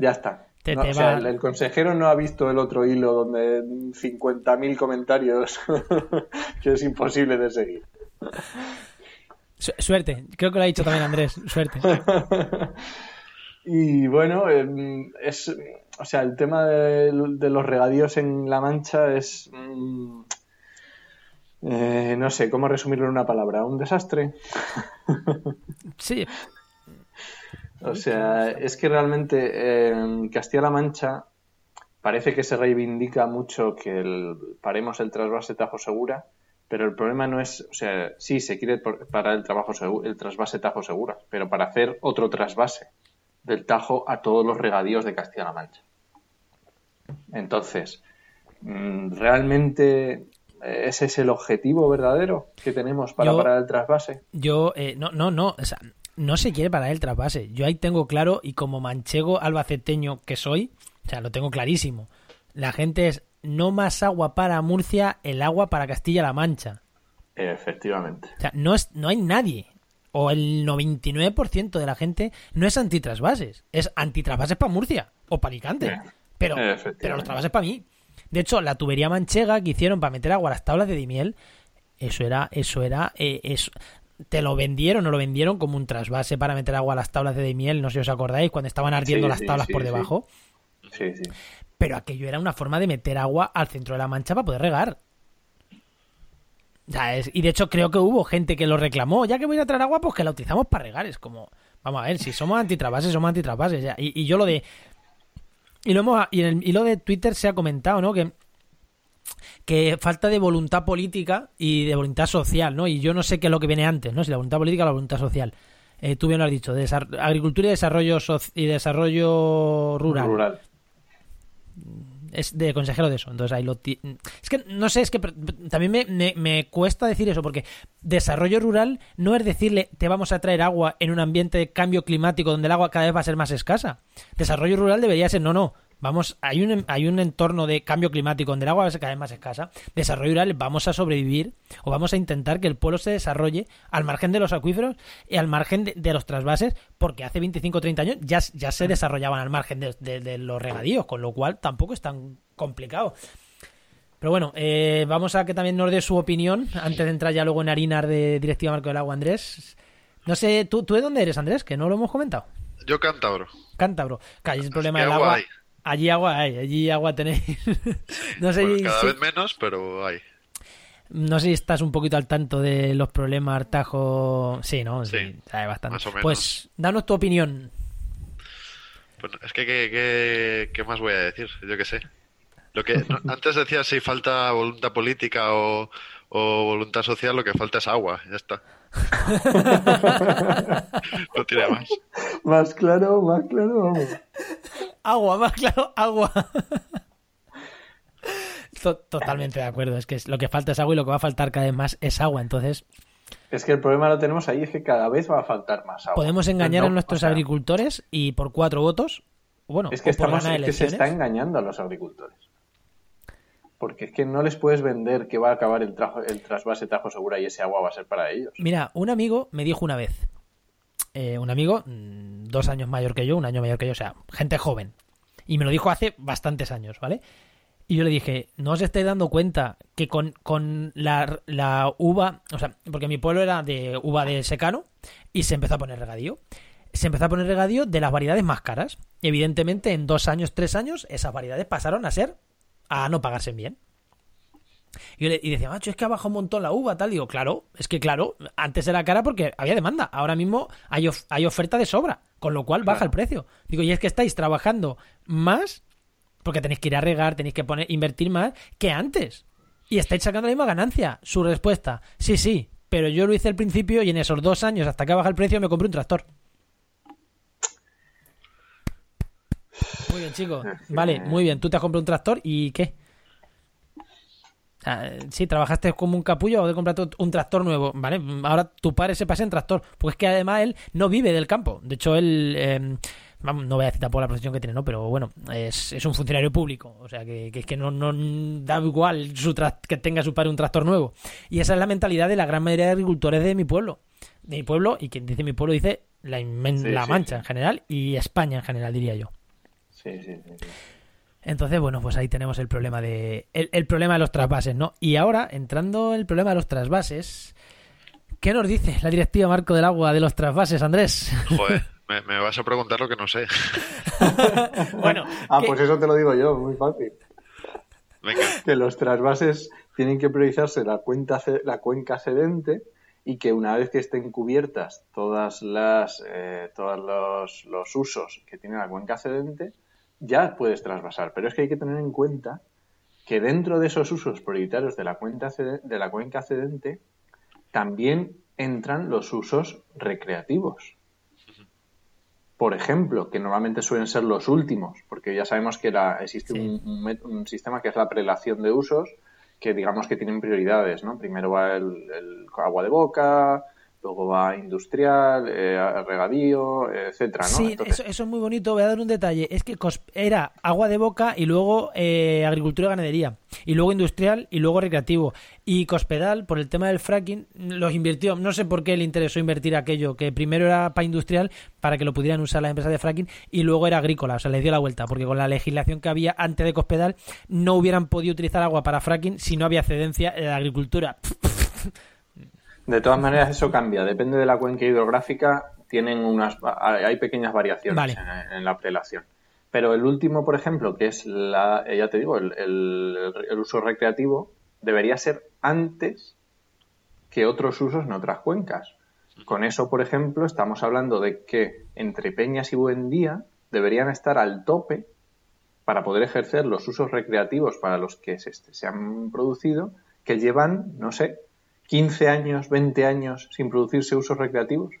Ya está. Te- No, te o sea, el, el consejero no ha visto el otro hilo donde 50.000 comentarios que es imposible de seguir. su- suerte. Creo que lo ha dicho también Andrés. Suerte. Y bueno, em, es, o sea, el tema de, de los regadíos en La Mancha es, mm, eh, no sé, ¿cómo resumirlo en una palabra? Un desastre. Sí, O sea, es que realmente en Castilla-La Mancha parece que se reivindica mucho que el- paremos el trasvase Tajo Segura, pero el problema no es, o sea, sí se quiere parar el trabajo el trasvase Tajo Segura, pero para hacer otro trasvase del Tajo a todos los regadíos de Castilla-La Mancha. Entonces, mm, realmente eh, ese es el objetivo verdadero que tenemos para Yo- parar el trasvase. Yo, eh, no, no, no, o sea, no se quiere parar el trasvase. Yo ahí tengo claro, y como manchego albaceteño que soy, o sea, lo tengo clarísimo. La gente es no más agua para Murcia, el agua para Castilla-La Mancha. Efectivamente. O sea, no, es, no hay nadie, o el 99% de la gente no es antitrasvases, es antitrasvases para Murcia o para Alicante. Eh, Pero, pero los trasvases para mí. De hecho, la tubería manchega que hicieron para meter agua a las tablas de Dimiel, eso era, eso era, eh, eso- te lo vendieron o lo vendieron como un trasvase para meter agua a las tablas de Dimiel, no sé si os acordáis, cuando estaban ardiendo Sí, las sí, tablas sí, por debajo. Sí, sí. Pero aquello era una forma de meter agua al centro de la mancha para poder regar. O sea, es- y de hecho creo que hubo gente que lo reclamó, ya que voy a traer agua, pues que la utilizamos para regar. Es como, vamos a ver, si somos antitrasvases, somos antitrasvases. ya. Y, y yo lo de... Y, lo hemos, y en el hilo de Twitter se ha comentado, ¿no? Que, que falta de voluntad política y de voluntad social, ¿no? Y yo no sé qué es lo que viene antes, ¿no? Si la voluntad política o la voluntad social. Eh, tú bien lo has dicho, desar- agricultura y desarrollo, soci- y desarrollo Rural. es de consejero de eso. Entonces ahí lo Es que no sé, es que también me, me- me cuesta decir eso, porque desarrollo rural no es decirle te vamos a traer agua en un ambiente de cambio climático donde el agua cada vez va a ser más escasa. Desarrollo rural debería ser no, no. Vamos, hay un, hay un entorno de cambio climático donde el agua va a ser cada vez más escasa. Desarrollo rural, vamos a sobrevivir o vamos a intentar que el pueblo se desarrolle al margen de los acuíferos y al margen de, de los trasvases, porque hace 25 o 30 años ya, ya se desarrollaban al margen de, de- de los regadíos, con lo cual tampoco es tan complicado. Pero bueno, eh, vamos a que también nos dé su opinión antes de entrar ya luego en harinas de Directiva Marco del Agua, Andrés. No sé, ¿tú, ¿tú de dónde eres, Andrés? Que no lo hemos comentado. Yo cántabro. Cántabro. Que ahí el problema del agua agua. Allí agua hay, allí agua tenéis. no sé Bueno, si- cada si- vez menos, pero hay. no sé si estás un poquito al tanto de los problemas Tajo. Sí, ¿no? Sí, Sí, sabe bastante. más o menos. Pues danos tu opinión. Pues es que, ¿qué, qué, qué más voy a decir? Yo qué sé. Lo que no, antes decía si falta voluntad política o, o voluntad social, lo que falta es agua. Ya está. no tiene más. Más claro, más claro, vamos. Agua, más claro, agua. To- Totalmente de acuerdo. Es que es- lo que falta es agua y lo que va a faltar cada vez más es agua. Entonces, Es que el problema lo tenemos ahí, es que cada vez va a faltar más agua. podemos engañar No, a nuestros o sea, agricultores y por cuatro votos, bueno, Es que, estamos, es que se está engañando a los agricultores. Porque es que no les puedes vender que va a acabar el, trasvase Tajo Segura y ese agua va a ser para ellos. Mira, un amigo me dijo una vez, eh, un amigo mm, dos años mayor que yo, un año mayor que yo, o sea, gente joven, y me lo dijo hace bastantes años, ¿vale? Y yo le dije, ¿no os estáis dando cuenta que con, con la, la uva, o sea, porque mi pueblo era de uva de secano y se empezó a poner regadío, se empezó a poner regadío de las variedades más caras. Evidentemente, en dos años, tres años, esas variedades pasaron a ser a no pagarse bien. Y, yo le- y decía, macho, es que ha bajado un montón la uva, tal. Digo, claro, es que claro, antes era cara porque había demanda. Ahora mismo hay, of- hay oferta de sobra, con lo cual baja el precio. Digo, y es que estáis trabajando más porque tenéis que ir a regar, tenéis que poner, invertir más que antes. Y estáis sacando la misma ganancia. Su respuesta, sí, sí, pero yo lo hice al principio y en esos dos años, hasta que baja el precio, me compré un tractor. Muy bien, chicos. Vale, muy bien. Tú te has comprado un tractor y ¿qué? Ah, sí, trabajaste como un capullo o de comprarte un tractor nuevo, ¿vale? Ahora tu padre se pasa en tractor, porque es que además él no vive del campo. De hecho, él, eh, no voy a citar por la profesión que tiene, ¿no? Pero bueno, es, es un funcionario público, o sea que, que es que no, no da igual su que tenga su padre un tractor nuevo. Y esa es la mentalidad de la gran mayoría de agricultores de mi pueblo. De mi pueblo, y quien dice mi pueblo dice la, inmen- Sí, la sí, Mancha sí. en general y España en general, diría yo. Sí, sí. Entonces, bueno, pues ahí tenemos el problema de el, el problema de los trasvases, ¿no? Y ahora, entrando en el problema de los trasvases, ¿qué nos dice la directiva Marco del Agua de los trasvases, Andrés? Joder, me, me vas a preguntar lo que no sé. bueno, Ah, ¿qué- pues eso te lo digo yo, muy fácil. Venga, que los trasvases tienen que priorizarse la, cuenta, la cuenca cedente y que una vez que estén cubiertas todas las eh, todos los, los usos que tiene la cuenca cedente, ya puedes trasvasar. Pero es que hay que tener en cuenta que dentro de esos usos prioritarios de la, cuenta de la cuenca cedente también entran los usos recreativos. Por ejemplo, que normalmente suelen ser los últimos, porque ya sabemos que la- existe Sí. un, un sistema que es la prelación de usos, que digamos que tienen prioridades, ¿no? Primero va el, el agua de boca, luego va industrial, eh, regadío, etcétera, ¿no? Sí, Entonces, eso, eso es muy bonito. Voy a dar un detalle. Es que era agua de boca y luego eh, agricultura y ganadería. Y luego industrial y luego recreativo. Y Cospedal, por el tema del fracking, los invirtió. No sé por qué le interesó invertir aquello, que primero era para industrial, para que lo pudieran usar las empresas de fracking, y luego era agrícola. O sea, les dio la vuelta, porque con la legislación que había antes de Cospedal no hubieran podido utilizar agua para fracking si no había cedencia en la agricultura. De todas maneras, eso cambia. Depende de la cuenca hidrográfica, tienen unas, hay pequeñas variaciones Vale. en, en la prelación. Pero el último, por ejemplo, que es la, ya te digo, el, el- el uso recreativo, debería ser antes que otros usos en otras cuencas. Con eso, por ejemplo, estamos hablando de que entre Peñas y Buendía deberían estar al tope para poder ejercer los usos recreativos para los que se, se han producido, que llevan, no sé, 15 años, 20 años sin producirse usos recreativos.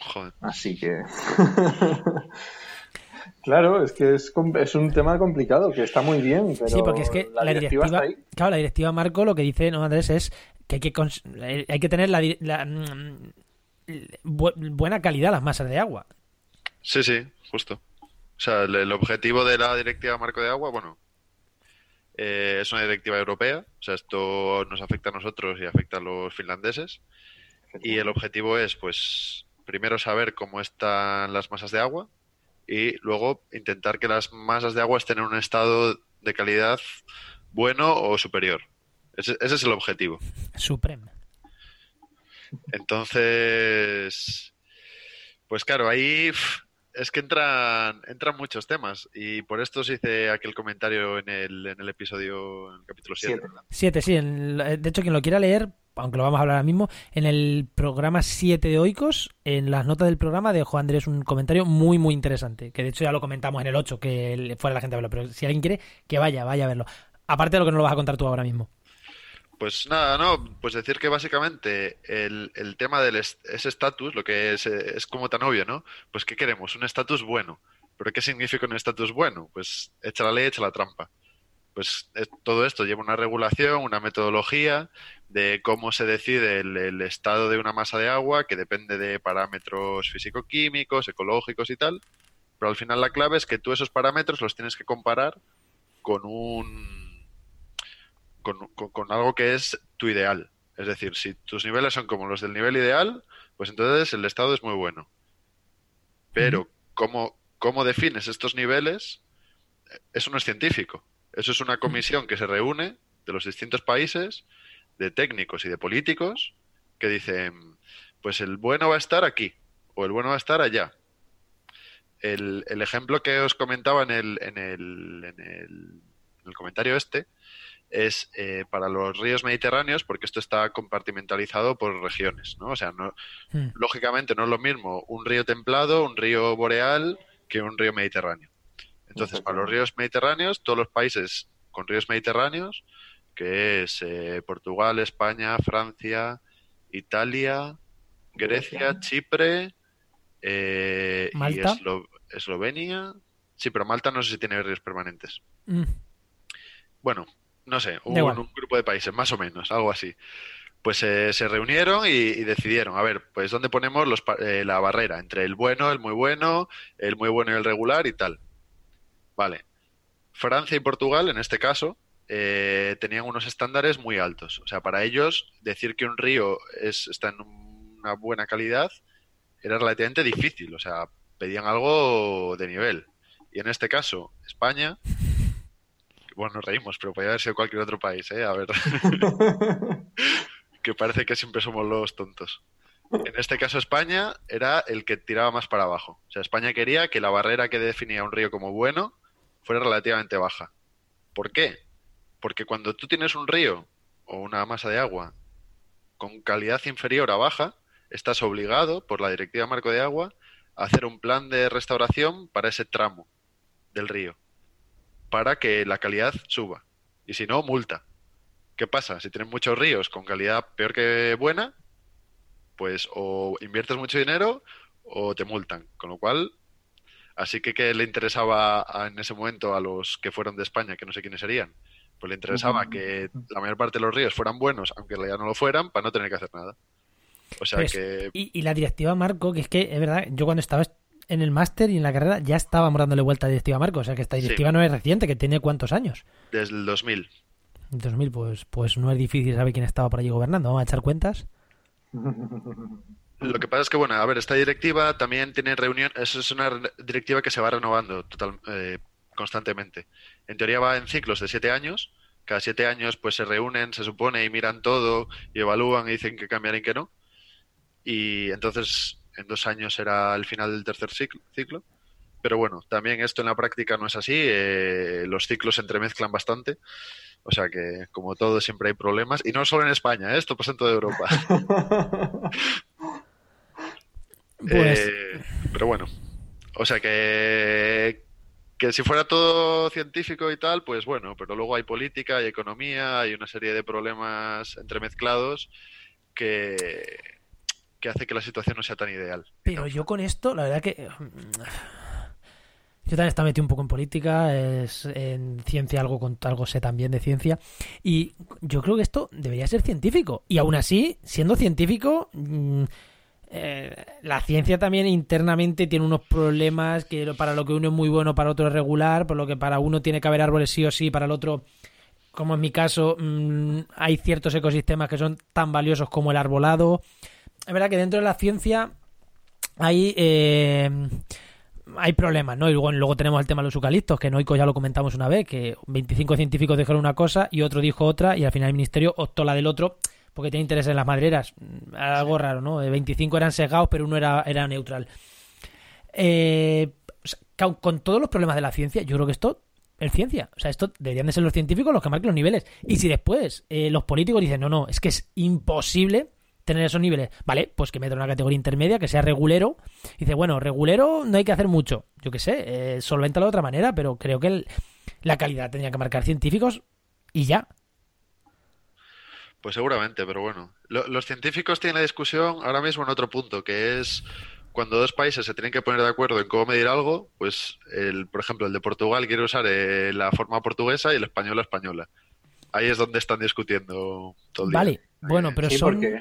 joder. Así que. claro, es que es, com- es un tema complicado, que está muy bien, pero Sí, porque es que la, directiva, está ahí. claro, la directiva Marco lo que dice, no Andrés, es que hay que, cons- eh, hay que tener la, mm, bu- buena calidad las masas de agua. Sí, sí, justo. O sea, el, el objetivo de la directiva Marco de Agua, bueno, eh, es una directiva europea. O sea, esto nos afecta a nosotros y afecta a los finlandeses. Y el objetivo es, pues, primero saber cómo están las masas de agua y luego intentar que las masas de agua estén en un estado de calidad bueno o superior. Ese, ese es el objetivo. Supreme. Entonces, pues claro, ahí es que entran, entran muchos temas y por esto se hice aquel comentario en el, en el episodio, en el capítulo 7. Siete. Siete, sí. en- de hecho, quien lo quiera leer, aunque lo vamos a hablar ahora mismo, en el programa 7 de Oikos, en las notas del programa dejó Andrés un comentario muy, muy interesante. Que de hecho ya lo comentamos en el 8, que fuera la gente a verlo. Pero si alguien quiere, que vaya, vaya a verlo. Aparte de lo que nos lo vas a contar tú ahora mismo. Pues nada, no, pues decir que básicamente el, el tema del ese estatus, lo que es, eh, es como tan obvio, ¿no? Pues ¿qué queremos? Un estatus bueno. ¿Pero qué significa un estatus bueno? Pues echa la ley, echa la trampa. Pues todo esto lleva una regulación, una metodología de cómo se decide el, el estado de una masa de agua, que depende de parámetros físico-químicos, ecológicos y tal. Pero al final la clave es que tú esos parámetros los tienes que comparar con un con, con- con algo que es tu ideal. Es decir, si tus niveles son como los del nivel ideal, pues entonces el estado es muy bueno. Pero cómo, cómo defines estos niveles, eso no es científico. Eso es una comisión que se reúne de los distintos países, de técnicos y de políticos, que dicen, pues el bueno va a estar aquí o el bueno va a estar allá. El, el ejemplo que os comentaba en el, en el, en el, en el comentario este es eh, para los ríos mediterráneos, porque esto está compartimentalizado por regiones, ¿no? O sea, no, Hmm. lógicamente no es lo mismo un río templado, un río boreal, que un río mediterráneo. Entonces, para los ríos mediterráneos, todos los países con ríos mediterráneos, que es eh, Portugal, España, Francia, Italia, Grecia, Chipre eh, y. Eslo- Eslovenia. Sí, pero Malta no sé si tiene ríos permanentes. Mm. Bueno, no sé, un, un grupo de países, más o menos, algo así. Pues eh, se reunieron y, y decidieron, a ver, pues dónde ponemos los, eh, la barrera entre el bueno, el muy bueno, el muy bueno y el regular y tal. Vale. Francia y Portugal, en este caso, eh, tenían unos estándares muy altos. O sea, para ellos, decir que un río es, está en una buena calidad era relativamente difícil. O sea, pedían algo de nivel. Y en este caso, España, bueno, nos reímos, pero podría haber sido cualquier otro país, ¿eh? A ver, que parece que siempre somos los tontos. En este caso, España era el que tiraba más para abajo. O sea, España quería que la barrera que definía un río como bueno fuera relativamente baja. ¿Por qué? Porque cuando tú tienes un río o una masa de agua con calidad inferior a baja, estás obligado por la Directiva Marco de Agua a hacer un plan de restauración para ese tramo del río, para que la calidad suba. Y si no, multa. ¿Qué pasa? Si tienes muchos ríos con calidad peor que buena, pues o inviertes mucho dinero o te multan. Con lo cual, así que ¿qué le interesaba a- en ese momento a los que fueron de España, que no sé quiénes serían? Pues le interesaba que la mayor parte de los ríos fueran buenos, aunque en realidad no lo fueran, para no tener que hacer nada. O sea Pues, que y, y la directiva Marco, que es que es verdad, yo cuando estaba en el máster y en la carrera ya estábamos dándole vuelta a la directiva Marco, o sea que esta Sí. directiva no es reciente, que tiene cuántos años. desde el 2000. 2000, pues, pues no es difícil saber quién estaba por allí gobernando, vamos a echar cuentas. Lo que pasa es que, bueno, a ver, esta directiva también tiene reunión, eso es una re- directiva que se va renovando total, eh, constantemente. En teoría va en ciclos de siete años. Cada siete años, pues se reúnen, se supone, y miran todo, y evalúan y dicen que cambiarán y que no. Y entonces, en dos años será el final del tercer ciclo. ciclo. Pero bueno, también esto en la práctica no es así. eh, los ciclos se entremezclan bastante. O sea que, como todo, siempre hay problemas. Y no solo en España, ¿eh? esto pasa en toda Europa. Pues Eh, pero bueno, o sea que, que si fuera todo científico y tal, pues bueno, pero luego hay política, hay economía, hay una serie de problemas entremezclados que, que hace que la situación no sea tan ideal. Pero yo con esto, la verdad que... mm, Yo también estaba metido un poco en política, es, en ciencia algo, con, algo sé también de ciencia, y yo creo que esto debería ser científico. Y aún así, siendo científico, mm, eh, la ciencia también internamente tiene unos problemas que para lo que uno es muy bueno, para otro es regular, por lo que para uno tiene que haber árboles sí o sí, para el otro como en mi caso, mm, hay ciertos ecosistemas que son tan valiosos como el arbolado. Es verdad que dentro de la ciencia hay, eh, hay problemas, ¿no? Y luego, luego tenemos el tema de los eucaliptos, que Noico ya lo comentamos una vez, que 25 científicos dijeron una cosa y otro dijo otra, y al final el ministerio optó la del otro porque tiene interés en las madereras. Mm, Algo raro, ¿no? Eh, 25 eran sesgados, pero uno era, era neutral. Eh, o sea, con- con todos los problemas de la ciencia, yo creo que esto es ciencia. O sea, esto deberían de ser los científicos los que marquen los niveles. Y si después eh, los políticos dicen, no, no, es que es imposible tener esos niveles, vale, pues que metan una categoría intermedia, que sea regulero. Y dice, bueno, regulero no hay que hacer mucho. Yo qué sé, eh, solvéntalo de otra manera, pero creo que el- la calidad tendría que marcar científicos y ya. Pues seguramente, pero bueno. Lo- los científicos tienen la discusión ahora mismo en otro punto, que es cuando dos países se tienen que poner de acuerdo en cómo medir algo, pues, el, por ejemplo, el de Portugal quiere usar eh, la forma portuguesa y el español la española. Ahí es donde están discutiendo todo el día. Vale, bueno, pero sí, son... porque,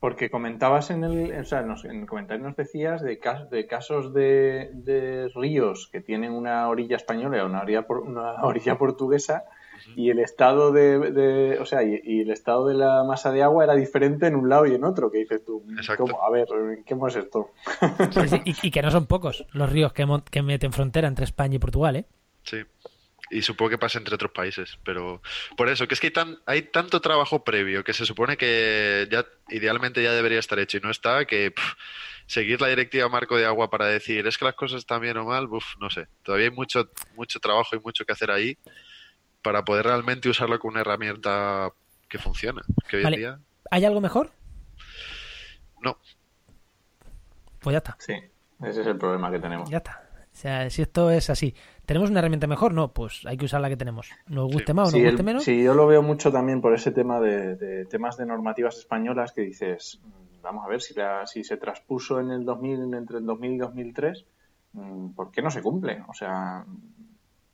porque comentabas en el, o sea, nos- en el comentario nos decías de, cas- de casos de, de ríos que tienen una orilla española y una orilla, por- una orilla portuguesa y el estado de, de- o sea, y, y el estado de la masa de agua era diferente en un lado y en otro, que dices tú, Exacto. ¿cómo? a ver, ¿qué hemos esto? Sí, sí, y, y que no son pocos los ríos que, mon- que meten frontera entre España y Portugal, ¿eh? Sí. Y supongo que pasa entre otros países, pero por eso, que es que hay, tan, hay tanto trabajo previo que se supone que ya idealmente ya debería estar hecho y no está, que pff, seguir la directiva marco de agua para decir es que las cosas están bien o mal, uf, no sé, todavía hay mucho, mucho trabajo y mucho que hacer ahí para poder realmente usarlo como una herramienta que funciona, que hoy Vale. en día ¿Hay algo mejor? no. Pues ya está. Sí, ese es el problema que tenemos. Ya está. O sea, si esto es así, ¿tenemos una herramienta mejor? No, pues hay que usar la que tenemos. Nos guste Sí. más o Sí, nos el- guste menos. sí, yo lo veo mucho también por ese tema de, de temas de normativas españolas que dices, mm, vamos a ver, si, la- si se traspuso en el 2000, entre el 2000 y 2003, mm, ¿por qué no se cumple? O sea,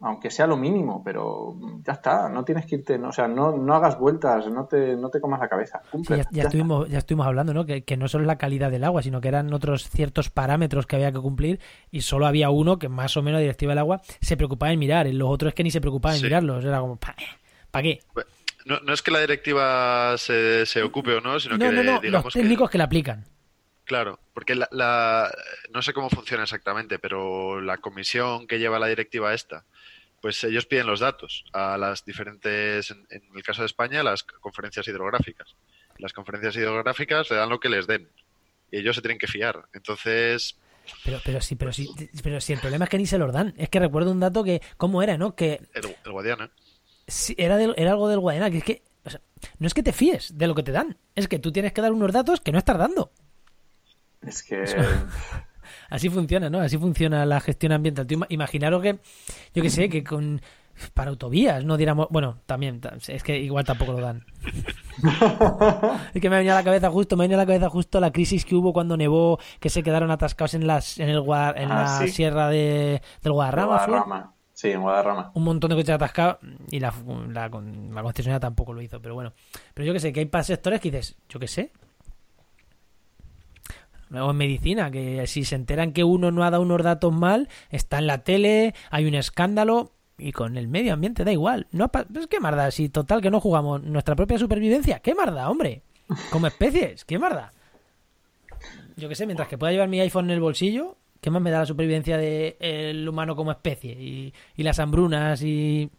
aunque sea lo mínimo, pero mm, ya está, no tienes que irte, no, o sea, no, no hagas vueltas, no te, no te comas la cabeza, Sí, cumple. ya, ya estuvimos, ya estuvimos hablando, ¿no? Que, que no solo es la calidad del agua, sino que eran otros ciertos parámetros que había que cumplir y solo había uno que más o menos la directiva del agua se preocupaba en mirar, y los otros es que ni se preocupaba en Sí. mirarlos, era como, ¿para qué? No, no es que la directiva se, se ocupe o no, sino No, que no, no, digamos los que- técnicos que la aplican. Claro, porque la, la- no sé cómo funciona exactamente, pero la comisión que lleva la directiva esta, pues ellos piden los datos a las diferentes, en, en el caso de España, las conferencias hidrográficas. Las conferencias hidrográficas le dan lo que les den y ellos se tienen que fiar. Entonces, Pero, pero sí, pero sí, pero sí, el problema es que ni se los dan. Es que recuerdo un dato que, ¿cómo era, no? Que el, el Guadiana. sí, era, del- era algo del Guadiana, que es que, o sea, no es que te fíes de lo que te dan, es que tú tienes que dar unos datos que no estás dando. Es que Así funciona, ¿no? Así funciona la gestión ambiental. Tú imaginaros que, yo que sé, que con para autovías no diéramos, bueno, también ta- es que igual tampoco lo dan. es que me ha venido a la cabeza justo, me ha venido a la cabeza justo la crisis que hubo cuando nevó, que se quedaron atascados en las en el en Ah, la sí. sierra de del Guadarrama. Guadarrama. Sí, en Guadarrama. un montón de coches atascados y la, la, la concesionaria tampoco lo hizo, pero bueno. Pero yo que sé, que hay para sectores que dices, yo que sé. O en medicina, que si se enteran que uno no ha dado unos datos mal, está en la tele, hay un escándalo y con el medio ambiente da igual. No, pues qué marda, si total que no jugamos nuestra propia supervivencia, qué marda, hombre. Como especies, qué marda. Yo que sé, mientras que pueda llevar mi iPhone en el bolsillo, ¿qué más me da la supervivencia del humano como especie? Y, y las hambrunas y...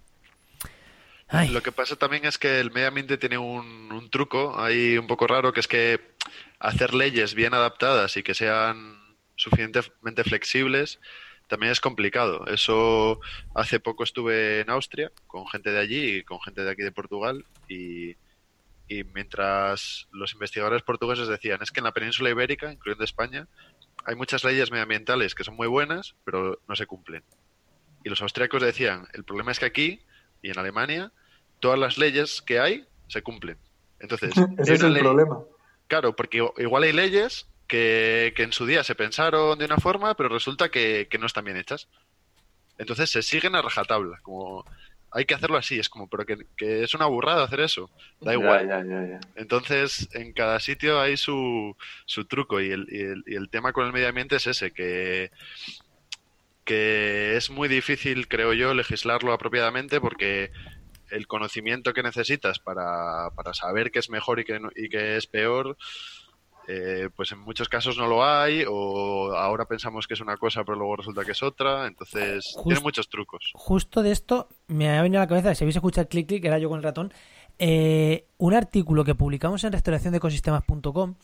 Lo que pasa también es que el medio ambiente tiene un, un truco ahí un poco raro, que es que hacer leyes bien adaptadas y que sean suficientemente flexibles también es complicado. Eso hace poco estuve en Austria con gente de allí y con gente de aquí de Portugal y, y mientras los investigadores portugueses decían es que en la península ibérica, incluyendo España, hay muchas leyes medioambientales que son muy buenas, pero no se cumplen. Y los austríacos decían, el problema es que aquí y en Alemania todas las leyes que hay se cumplen. Entonces, Ese es el ley- problema. Claro, porque igual hay leyes que, que en su día se pensaron de una forma, pero resulta que, que no están bien hechas. Entonces se siguen a rajatabla, como hay que hacerlo así, es como, pero que, que es una burrada hacer eso. Da igual. ya, ya, ya. Entonces, en cada sitio hay su, su truco y el, y, el, y el tema con el medio ambiente es ese, que, que es muy difícil, creo yo, legislarlo apropiadamente porque el conocimiento que necesitas para, para saber qué es mejor y qué, no- y qué es peor, eh, pues en muchos casos no lo hay o ahora pensamos que es una cosa pero luego resulta que es otra, entonces Just- tiene muchos trucos. justo de esto me ha venido a la cabeza, si habéis escuchado el clic clic, era yo con el ratón, eh, un artículo que publicamos en restauraciondeecosistemas.com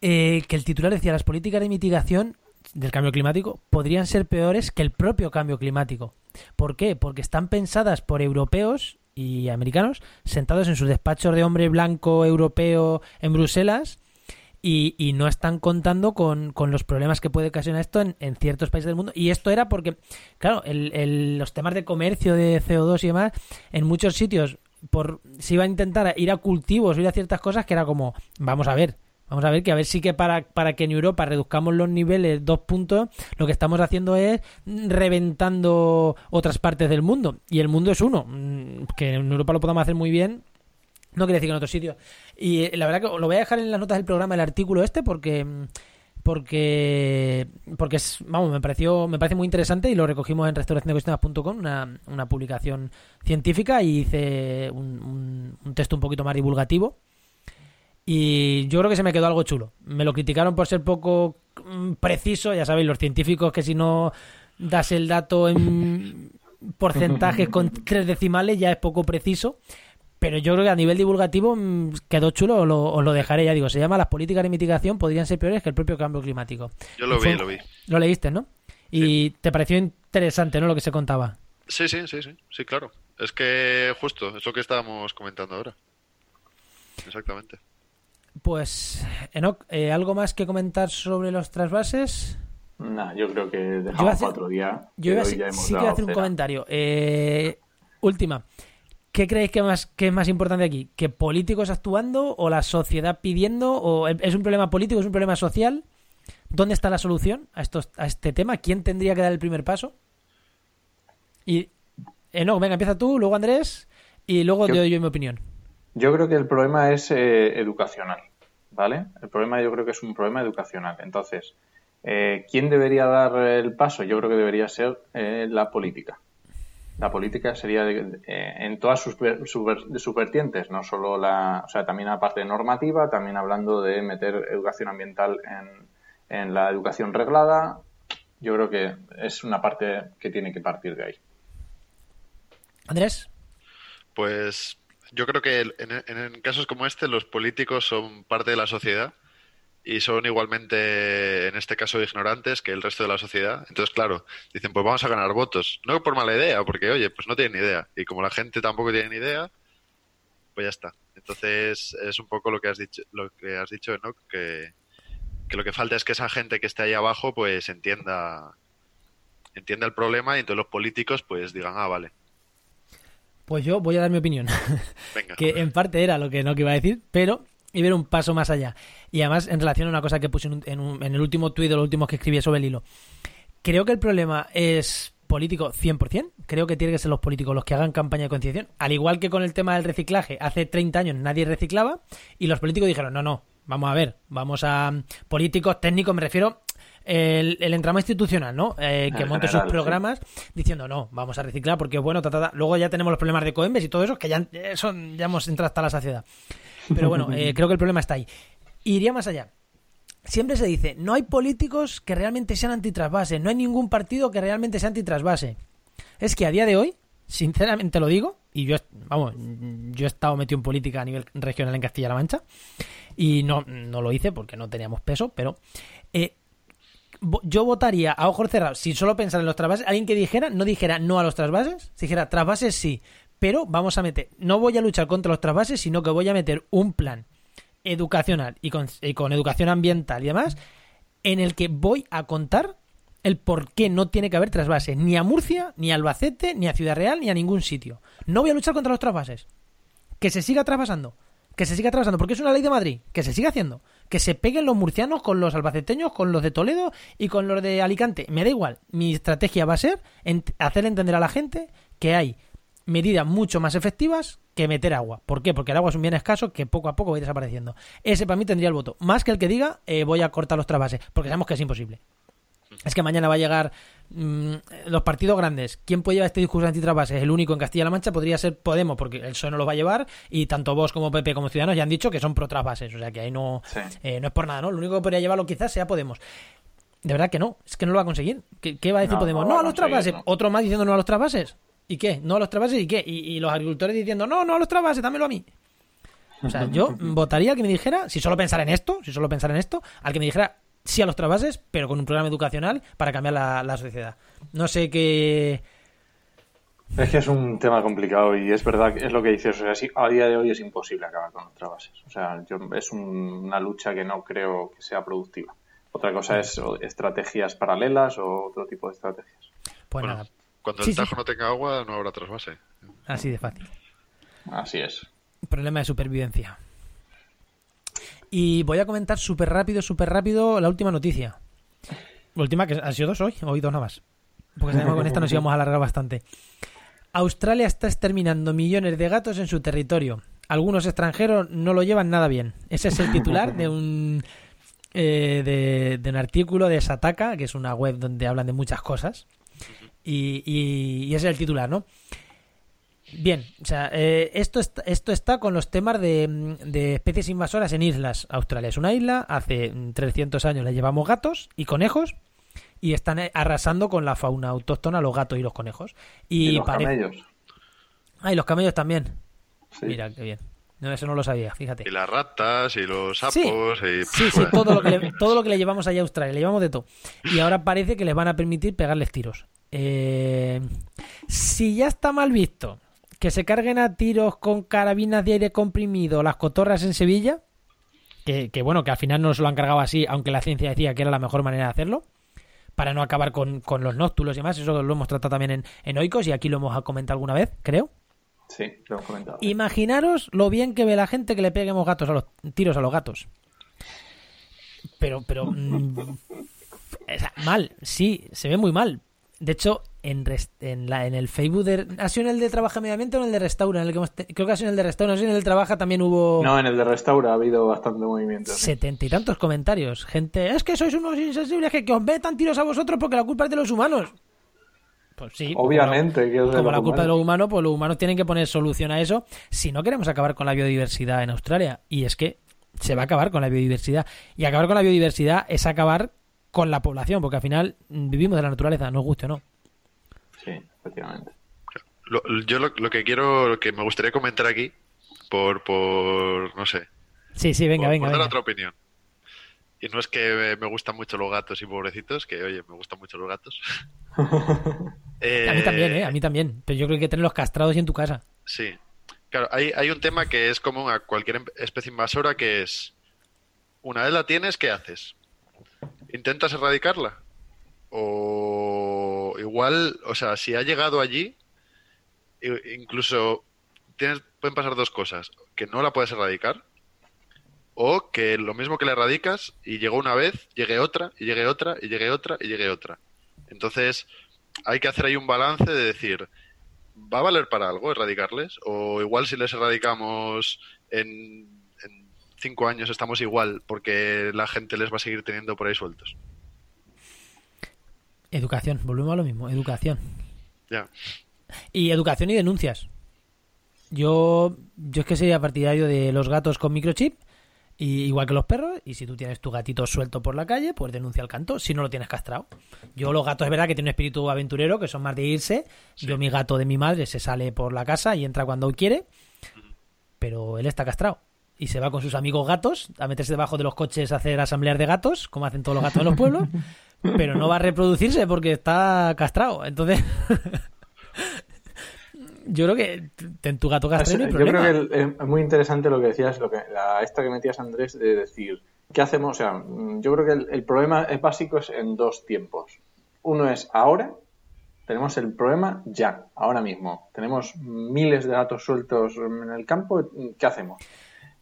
eh, que el titular decía las políticas de mitigación del cambio climático podrían ser peores que el propio cambio climático. ¿Por qué? Porque están pensadas por europeos y americanos sentados en sus despachos de hombre blanco europeo en Bruselas y, y no están contando con, con los problemas que puede ocasionar esto en, en ciertos países del mundo. Y esto era porque, claro, el- el- los temas de comercio, de CO2 y demás, en muchos sitios por se iba a intentar ir a cultivos o ir a ciertas cosas que era como, vamos a ver, vamos a ver que a ver si que para, para que en Europa reduzcamos los niveles dos puntos, lo que estamos haciendo es reventando otras partes del mundo. Y el mundo es uno, mm, que en Europa lo podamos hacer muy bien, no quiere decir que en otros sitios. Y eh, la verdad que lo voy a dejar en las notas del programa el artículo este porque mm, porque porque es, vamos, me pareció me parece muy interesante y lo recogimos en restauraciondeecosistemas.com, una, una publicación científica y hice un, un, un texto un poquito más divulgativo. Y yo creo que se me quedó algo chulo. Me lo criticaron por ser poco mm, preciso, ya sabéis, los científicos que si no das el dato en porcentajes con tres decimales ya es poco preciso. Pero yo creo que a nivel divulgativo mm, quedó chulo, os lo, os lo dejaré ya digo. Se llama Las políticas de mitigación podrían ser peores que el propio cambio climático. Yo lo Fue- vi, lo vi. Lo leíste, ¿no? Y te pareció interesante, ¿no? Lo que se contaba. Sí, sí, sí, sí, sí, claro. Es que justo, es lo que estábamos comentando ahora. Exactamente. Pues, Enoch, eh, ¿algo más que comentar sobre los trasvases? Nah, yo creo que dejamos para otro día. Yo que iba a sí, dado hacer un comentario. Eh, última. ¿Qué creéis que, más, que es más importante aquí? ¿Que políticos actuando o la sociedad pidiendo? ¿O es un problema político, es un problema social? ¿Dónde está la solución a, estos, a este tema? ¿Quién tendría que dar el primer paso? Y, eh, no, venga, empieza tú, luego Andrés, y luego Yo- doy yo mi opinión. Yo creo que el problema es eh, educacional, ¿vale? El problema yo creo que es un problema educacional. Entonces, eh, ¿quién debería dar el paso? Yo creo que debería ser eh, la política. La política sería de- eh, en todas sus, ver- sus ver- sus vertientes, no solo la, o sea, también la parte normativa, también hablando de meter educación ambiental en, en la educación reglada. Yo creo que es una parte que tiene que partir de ahí. Andrés, Pues yo creo que en, en- casos como este los políticos son parte de la sociedad y son igualmente, en este caso, ignorantes que el resto de la sociedad. Entonces, claro, dicen, pues vamos a ganar votos. No por mala idea, porque, oye, pues no tienen idea. Y como la gente tampoco tiene ni idea, pues ya está. Entonces, es un poco lo que has dicho, lo que has dicho, Enoch, que, que lo que falta es que esa gente que esté ahí abajo, pues entienda, entienda el problema y entonces los políticos, pues digan, ah, vale, pues yo voy a dar mi opinión. venga. que en parte era lo que no que iba a decir, pero iba a ir un paso más allá. Y además, en relación a una cosa que puse en, un- en un- en el último tuit de los últimos que escribí sobre el hilo. Creo que el problema es político 100%. Creo que tienen que ser los políticos los que hagan campaña de concienciación. Al igual que con el tema del reciclaje, hace 30 años nadie reciclaba y los políticos dijeron, no, no, vamos a ver, vamos a... Políticos, técnicos, me refiero... El, el entramado institucional, ¿no? Eh, que monte sus programas diciendo no, vamos a reciclar porque es bueno, ta, ta, ta". luego ya tenemos los problemas de Coembes y todo eso, que ya, eso, ya hemos entrado hasta la saciedad. Pero bueno, eh, creo que el problema está ahí. Iría más allá. Siempre se dice, no hay políticos que realmente sean antitrasvase, no hay ningún partido que realmente sea antitrasvase. Es que a día de hoy, sinceramente lo digo, y yo, vamos, yo he estado metido en política a nivel regional en Castilla-La Mancha, y no, no lo hice porque no teníamos peso, pero eh, yo votaría a ojos cerrados, sin solo pensar en los trasvases, alguien que dijera, no dijera no a los trasvases, si dijera trasvases sí, pero vamos a meter, no voy a luchar contra los trasvases, sino que voy a meter un plan educacional y con, educación ambiental y demás, en el que voy a contar el por qué no tiene que haber trasvases ni a Murcia, ni a Albacete, ni a Ciudad Real, ni a ningún sitio. No voy a luchar contra los trasvases. Que se siga trasvasando. Que se siga trasvasando. Porque es una ley de Madrid. Que se siga haciendo. Que se peguen los murcianos con los albaceteños, con los de Toledo y con los de Alicante. Me da igual. Mi estrategia va a ser hacer entender a la gente que hay medidas mucho más efectivas que meter agua. ¿Por qué? Porque el agua es un bien escaso que poco a poco va desapareciendo. Ese para mí tendría el voto. Más que el que diga eh, voy a cortar los trasvases. Porque sabemos que es imposible. Es que mañana va a llegar los partidos grandes. ¿Quién puede llevar este discurso antitrasvases? El único en Castilla-La Mancha podría ser Podemos, porque el PSOE no lo va a llevar y tanto vos como PP como Ciudadanos ya han dicho que son pro trasvases. O sea que ahí no, Sí. eh, no es por nada, ¿no? Lo único que podría llevarlo quizás sea Podemos. De verdad que no, es que no lo va a conseguir. ¿Qué, qué va a decir No, Podemos? no a los trasvases. no. Otro más diciendo no a los trasvases. ¿Y qué? ¿No a los trasvases y qué? Y, y los agricultores diciendo no, no a los trasvases, dámelo a mí. O sea, yo votaría que me dijera, si solo pensara en esto, si solo pensara en esto, al que me dijera sí a los trasvases, pero con un programa educacional para cambiar la, la sociedad. No sé qué. Es que es un tema complicado y es verdad que es lo que dices. O sea, sí, a día de hoy es imposible acabar con los trabases. O sea, yo- es un- una lucha que no creo que sea productiva. Otra cosa es o, estrategias paralelas o otro tipo de estrategias. Pues Bueno, nada, cuando el sí. Tajo no tenga agua, no habrá trasvase. así de fácil. Así es. Problema de supervivencia. Y voy a comentar súper rápido, súper rápido la última noticia. La última que han sido dos hoy, hoy dos nada más. Porque sabemos que con esta nos íbamos a alargar bastante. Australia está exterminando millones de gatos en su territorio. Algunos extranjeros no lo llevan nada bien. Ese es el titular de un eh, de, de un artículo de Sataka, que es una web donde hablan de muchas cosas. Y, y- y ese es el titular, ¿no? Bien, o sea, eh, esto, está, esto está con los temas de, mm, de especies invasoras en islas. Australia es una isla, hace mm, 300 años le llevamos gatos y conejos y están eh, arrasando con la fauna autóctona, los gatos y los conejos. Y, Y los pare- camellos. Ah, y los camellos también. Sí. Mira, qué bien. No, eso no lo sabía, fíjate. Y las ratas y los sapos Sí, y... sí, sí, todo lo, que le, todo lo que le llevamos allá a Australia, le llevamos de todo. Y ahora parece que les van a permitir pegarles tiros. Eh, si ya está mal visto que se carguen a tiros con carabinas de aire comprimido las cotorras en Sevilla, que, que bueno, que al final no se lo han cargado así, aunque la ciencia decía que era la mejor manera de hacerlo, para no acabar con, con los nóctulos y demás, eso lo hemos tratado también en, en Oikos y aquí lo hemos comentado alguna vez, creo. Sí, lo hemos comentado. Imaginaros lo bien que ve la gente que le peguemos gatos a los tiros a los gatos. Pero, pero mm, mal, sí, se ve muy mal. De hecho, en, en, la, en el Facebook de, ¿ha sido en el de Trabaja Medio Ambiente o en el de Restaura? En el que hemos te- creo que ha sido en el de Restaura, no sé en el de Trabaja también hubo No, en el de Restaura ha habido bastante movimiento. setenta y tantos comentarios. Gente, es que sois unos insensibles que, que os metan tiros a vosotros porque la culpa es de los humanos. Pues sí. como Obviamente que como la culpa de los humanos, pues los humanos tienen que poner solución a eso si no queremos acabar con la biodiversidad en Australia. Y es que se va a acabar con la biodiversidad. Y acabar con la biodiversidad es acabar con la población, porque al final mm, vivimos de la naturaleza, nos guste o no. Sí, efectivamente. Lo- yo lo, lo que quiero, lo que me gustaría comentar aquí, por, por no sé, Sí, sí, venga, por, venga. por dar venga. otra opinión. Y no es que me, gustan mucho los gatos y pobrecitos, que oye, me gustan mucho los gatos. Eh, A mí también, ¿eh? A mí también. Pero yo creo que hay que tenerlos castrados y en tu casa. Sí. Claro, hay, hay un tema que es común a cualquier em- especie invasora que es, una vez la tienes, ¿qué haces? ¿Intentas erradicarla? O igual, o sea, si ha llegado allí, incluso tienes, pueden pasar dos cosas, que no la puedes erradicar, o que lo mismo que la erradicas y llegó una vez, llegue otra, y llegue otra, y llegue otra, y llegue otra. Entonces, hay que hacer ahí un balance de decir, ¿va a valer para algo erradicarles? O igual si les erradicamos en cinco años estamos igual porque la gente les va a seguir teniendo por ahí sueltos. Educación, volvemos a lo mismo, educación. Ya. Y educación y denuncias. Yo, yo es que sería partidario de los gatos con microchip, y, igual que los perros, y si tú tienes tu gatito suelto por la calle, pues denuncia al canto, si no lo tienes castrado. Yo los gatos es verdad que tienen un espíritu aventurero, que son más de irse. Yo mi gato de mi madre se sale por la casa y entra cuando quiere, pero él está castrado. Y se va con sus amigos gatos a meterse debajo de los coches a hacer asambleas de gatos, como hacen todos los gatos de los pueblos, pero no va a reproducirse porque está castrado. Entonces, yo creo que ten tu gato castrado y no hay Yo problema. creo que es muy interesante lo que decías, lo que, la, esta que metías Andrés, de decir, ¿qué hacemos? O sea, mm, yo creo que el, el problema es básico es en dos tiempos. Uno es ahora, tenemos el problema ya, ahora mismo. Tenemos miles de gatos sueltos en el campo, ¿qué hacemos?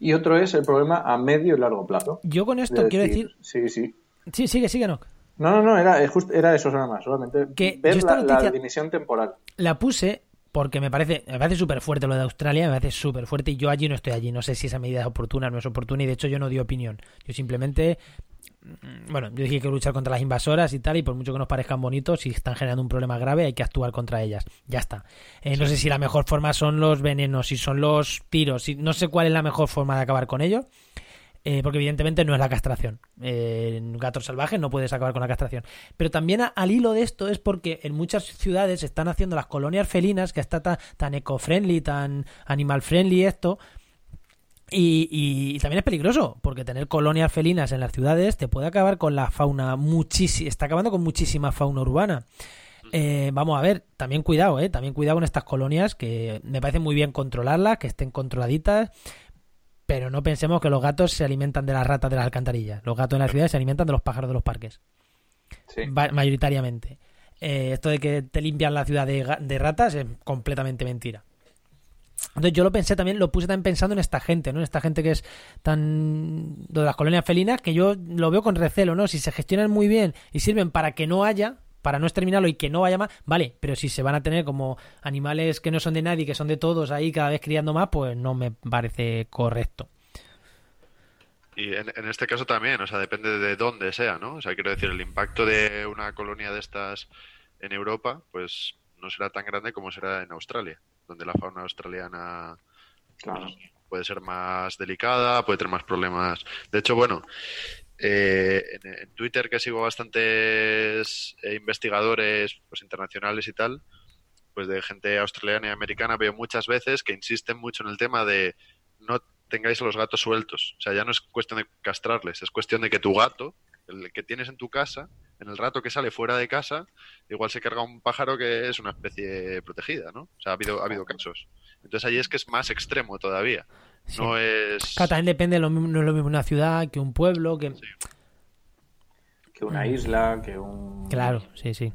Y otro es el problema a medio y largo plazo. Yo con esto De quiero decir... Sí, sí. Sí, sigue, sigue, no. No, no, no, era, just- era eso nada más, solamente Que ver yo esta la, la noticia- dimisión temporal. La puse porque me parece me parece súper fuerte lo de Australia, me parece súper fuerte y yo allí no estoy allí, no sé si esa medida es oportuna o no es oportuna y de hecho yo no di opinión. Yo simplemente, bueno, yo dije que luchar contra las invasoras y tal y por mucho que nos parezcan bonitos, si están generando un problema grave hay que actuar contra ellas. Ya está. Eh, no sé si la mejor forma son los venenos, si son los tiros, si, no sé cuál es la mejor forma de acabar con ello. eh, porque evidentemente no es la castración. Eh, en gatos salvajes no puedes acabar con la castración. Pero también a- al hilo de esto es porque en muchas ciudades están haciendo las colonias felinas, que está tan, tan eco-friendly, tan animal-friendly esto. Y, y- y también es peligroso, porque tener colonias felinas en las ciudades te puede acabar con la fauna muchísima. Está acabando con muchísima fauna urbana. Eh, vamos a ver, también cuidado, ¿eh? También cuidado con estas colonias, que me parece muy bien controlarlas, que estén controladitas, pero no pensemos que los gatos se alimentan de las ratas de las alcantarillas. Los gatos en las ciudades se alimentan de los pájaros de los parques, Sí. mayoritariamente. Eh, esto de que te limpian la ciudad de ratas es completamente mentira. Entonces yo lo pensé también, lo puse también pensando en esta gente, ¿no? En esta gente que es tan... de las colonias felinas, que yo lo veo con recelo, ¿no? Si se gestionan muy bien y sirven para que no haya, para no exterminarlo y que no vaya más, vale, pero si se van a tener como animales que no son de nadie, que son de todos ahí cada vez criando más, pues no me parece correcto. Y en, en este caso también, o sea, depende de dónde sea, ¿no? O sea, quiero decir, el impacto de una colonia de estas en Europa, pues no será tan grande como será en Australia, donde la fauna australiana Claro. puede ser más delicada, puede tener más problemas. De hecho, bueno, eh, en, en Twitter que sigo bastantes eh, investigadores pues, internacionales y tal, pues de gente australiana y americana, veo muchas veces que insisten mucho en el tema de no tengáis a los gatos sueltos. O sea, ya no es cuestión de castrarles, es cuestión de que tu gato, el que tienes en tu casa, en el rato que sale fuera de casa, igual se carga un pájaro que es una especie protegida, ¿no? O sea, ha habido, ha habido casos. Entonces ahí es que es más extremo todavía. Sí. No es... Claro, también depende, lo mismo- no es lo mismo una ciudad que un pueblo, que... Que una isla, que un... Claro, sí, sí.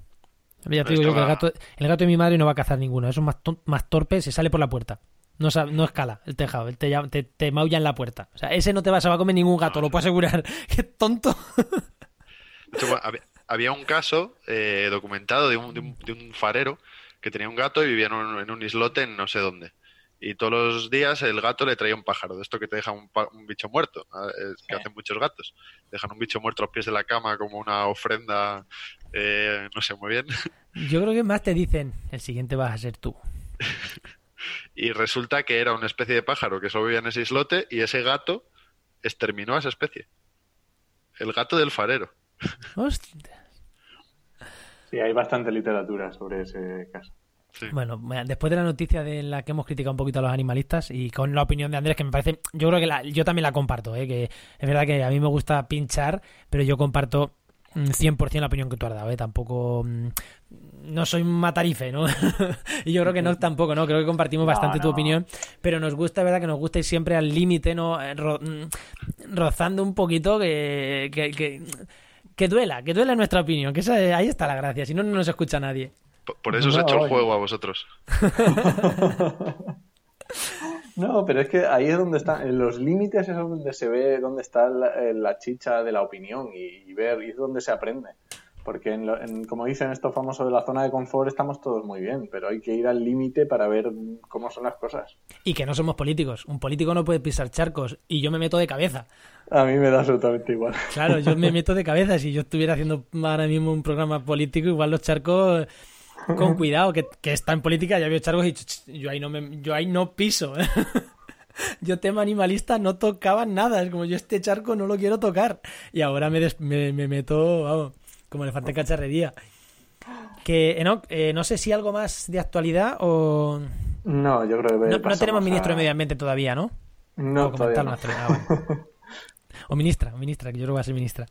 Ya te digo yo que el gato, el gato de mi madre no va a cazar ninguno. Eso es más, más torpe, se sale por la puerta. No, no escala el tejado, él te, llama- te, te maulla en la puerta. O sea, ese no te va, se va a comer ningún gato, lo puedo asegurar. ¡Qué tonto! De hecho, bueno, había, un caso eh, documentado de un, de, un, de un farero que tenía un gato y vivía en un, en un islote en no sé dónde. Y todos los días el gato le traía un pájaro, de esto que te deja un, bicho muerto, es que hacen muchos gatos. Dejan un bicho muerto a los pies de la cama como una ofrenda, eh, no sé muy bien. Yo creo que más te dicen, el siguiente vas a ser tú. Y resulta que era una especie de pájaro que solo vivía en ese islote y ese gato exterminó a esa especie. El gato del farero. Hostia. Sí, hay bastante literatura sobre ese caso. Sí. Bueno, después de la noticia de la que hemos criticado un poquito a los animalistas y con la opinión de Andrés, que me parece, yo creo que la- yo también la comparto, ¿eh? que es verdad que a mí me gusta pinchar, pero yo comparto mm, 100% la opinión que tú has dado, ¿eh? tampoco, mm, no soy un matarife, ¿no? y yo creo que no tampoco, ¿no? Creo que compartimos No, bastante tu opinión, pero nos gusta, es verdad que nos gusta ir siempre al límite, ¿no? Eh, ro- mm, rozando un poquito que, que, que, que duela, que duela nuestra opinión, que esa- ahí está la gracia, si no, no nos escucha nadie. Por- Por eso os he hecho el juego a vosotros. No, pero es que ahí es donde están, en los límites es donde se ve dónde está la, eh, la chicha de la opinión y, y ver, y es donde se aprende. Porque, en lo- en- como dicen estos famosos de la zona de confort, estamos todos muy bien, pero hay que ir al límite para ver cómo son las cosas. Y que no somos políticos. Un político no puede pisar charcos y yo me meto de cabeza. A mí me da absolutamente igual. Claro, yo me meto de cabeza. Si yo estuviera haciendo ahora mismo un programa político, igual los charcos con cuidado, que, que está en política, ya veo charcos y yo ahí no me, yo ahí no piso. ¿eh? Yo tema animalista no tocaba nada, es como yo este charco no lo quiero tocar. Y ahora me, des- me, me meto, vamos, como elefante en cacharrería. Que, Enoch, eh, no sé si algo más de actualidad o... No, yo creo que No, tenemos a- ministro de Medio Ambiente todavía, ¿no? No, todavía no. Ah. O ministra, o ministra, que yo creo que va a ser ministra.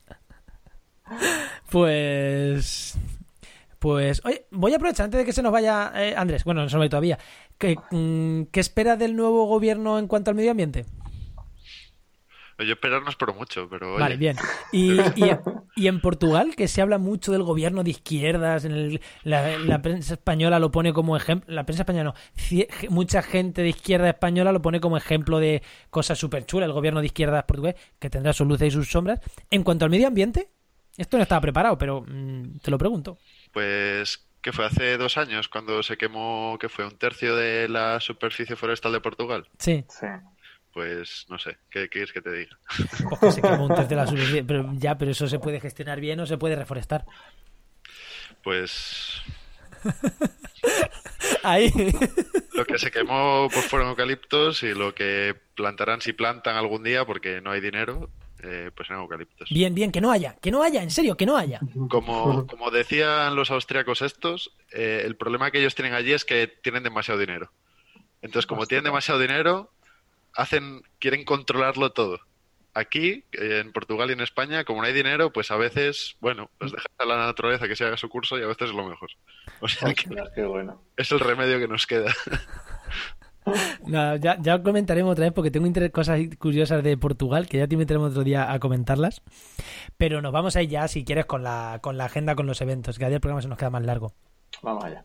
Pues. Pues. Oye, voy a aprovechar antes de que se nos vaya eh, Andrés. Bueno, no se nos va a ir todavía. ¿Qué, mm, ¿Qué espera del nuevo gobierno en cuanto al medio ambiente? Yo esperar no espero mucho, pero oye, Vale, bien. Y, y, y en Portugal, que se habla mucho del gobierno de izquierdas, en el- la, la prensa española lo pone como ejemplo, la prensa española no, cie- mucha gente de izquierda española lo pone como ejemplo de cosas súper chulas, el gobierno de izquierdas portugués, que tendrá sus luces y sus sombras. En cuanto al medio ambiente, esto no estaba preparado, pero mm, te lo pregunto. pues que fue hace dos años cuando se quemó, que fue un tercio de la superficie forestal de Portugal. Sí, Sí. Pues no sé, ¿qué quieres que te diga? pues que se un tercio de la superficie, pero ya, pero eso se puede gestionar bien o se puede reforestar. Pues Ahí. lo que se quemó pues fueron eucaliptos y lo que plantarán si plantan algún día porque no hay dinero, eh, pues eran eucaliptos. Bien, bien, que no haya, que no haya, en serio, que no haya. Como, como decían los austriacos estos, eh, el problema que ellos tienen allí es que tienen demasiado dinero. Entonces, como tienen demasiado dinero, hacen, quieren controlarlo todo. Aquí, en Portugal y en España, como no hay dinero, pues a veces, bueno, pues dejas a la naturaleza que se haga su curso y a veces es lo mejor. O sea que qué bueno. es el remedio que nos queda. Nada, ya, ya comentaremos otra vez porque tengo inter- cosas curiosas de Portugal que ya te meteremos otro día a comentarlas. Pero nos vamos a ir ya, si quieres, con la, con la agenda, con los eventos. Que a día el programa se nos queda más largo. Vamos allá.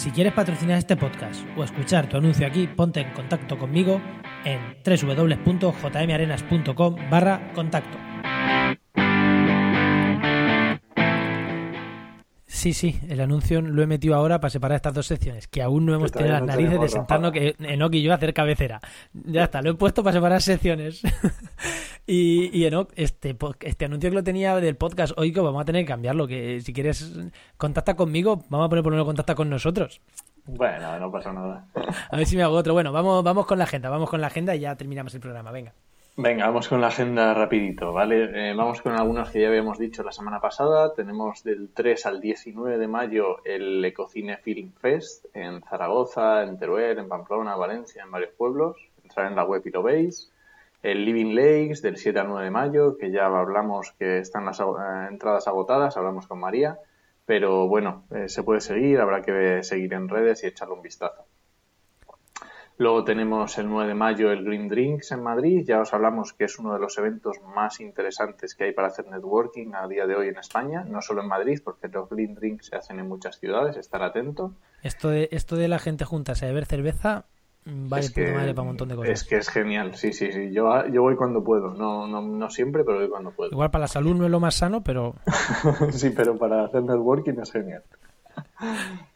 Si quieres patrocinar este podcast o escuchar tu anuncio aquí, ponte en contacto conmigo en www.jmarenas.com barra contacto. Sí, sí, el anuncio lo he metido ahora para separar estas dos secciones, que aún no hemos tenido las no narices de sentarnos, que Enoch y yo a hacer cabecera. Ya está, lo he puesto para separar secciones. y, y Enoch, este, este anuncio que lo tenía del podcast hoy, que vamos a tener que cambiarlo, que si quieres contacta conmigo, vamos a poner por lo menos contacta con nosotros. Bueno, no pasa nada. A ver si me hago otro. Bueno, vamos, vamos con la agenda, vamos con la agenda y ya terminamos el programa. Venga. Venga, vamos con la agenda rapidito, ¿vale? Eh, vamos con algunos que ya habíamos dicho la semana pasada. Tenemos del 3 al 19 de mayo el Ecocine Film Fest en Zaragoza, en Teruel, en Pamplona, Valencia, en varios pueblos. Entrar en la web y lo veis. El Living Lakes del 7 al 9 de mayo, que ya hablamos que están las eh, entradas agotadas, hablamos con María. Pero bueno, eh, se puede seguir, habrá que seguir en redes y echarle un vistazo. Luego tenemos el 9 de mayo el Green Drinks en Madrid. Ya os hablamos que es uno de los eventos más interesantes que hay para hacer networking a día de hoy en España, no solo en Madrid, porque los Green Drinks se hacen en muchas ciudades, estar atento. Esto de, esto de la gente juntas a beber cerveza mm, vale es que, madre para un montón de cosas. Es que es genial, sí, sí, sí. Yo, yo voy cuando puedo, no, no, no siempre, pero voy cuando puedo. Igual para la salud no es lo más sano, pero... sí, pero para hacer networking es genial.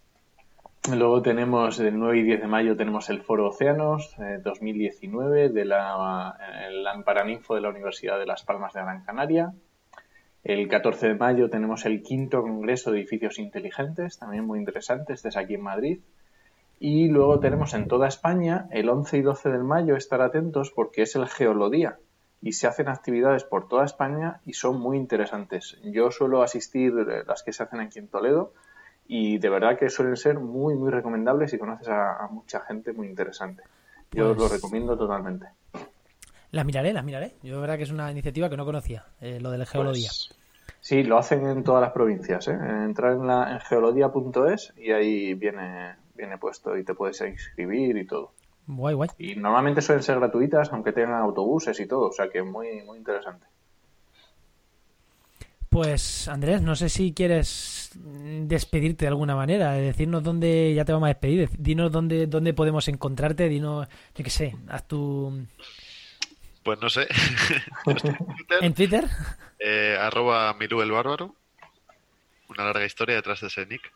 Luego tenemos el 9 y 10 de mayo tenemos el Foro Océanos eh, 2019 de la, el Amparaninfo de la Universidad de Las Palmas de Gran Canaria. El 14 de mayo tenemos el quinto Congreso de Edificios Inteligentes, también muy interesante, este es aquí en Madrid. Y luego tenemos en toda España el 11 y 12 de mayo, estar atentos porque es el Geolodía y se hacen actividades por toda España y son muy interesantes. Yo suelo asistir las que se hacen aquí en Toledo y de verdad que suelen ser muy, muy recomendables y conoces a, a mucha gente muy interesante. Yo os Pues- lo recomiendo totalmente. Las miraré, las miraré. Yo, de verdad que es una iniciativa que no conocía, eh, lo del geología. Pues, sí, lo hacen en todas las provincias. ¿eh? Entrar en, la, en geología.es y ahí viene, viene puesto y te puedes inscribir y todo. Guay, guay. Y normalmente suelen ser gratuitas, aunque tengan autobuses y todo, o sea que muy, muy interesante. Pues Andrés, no sé si quieres despedirte de alguna manera, de decirnos dónde ya te vamos a despedir, dinos dónde, dónde podemos encontrarte, dinos, yo qué sé, haz tu... Pues no sé. En Twitter, ¿En Twitter? eh, arroba Milú el Bárbaro. Una larga historia detrás de ese nick.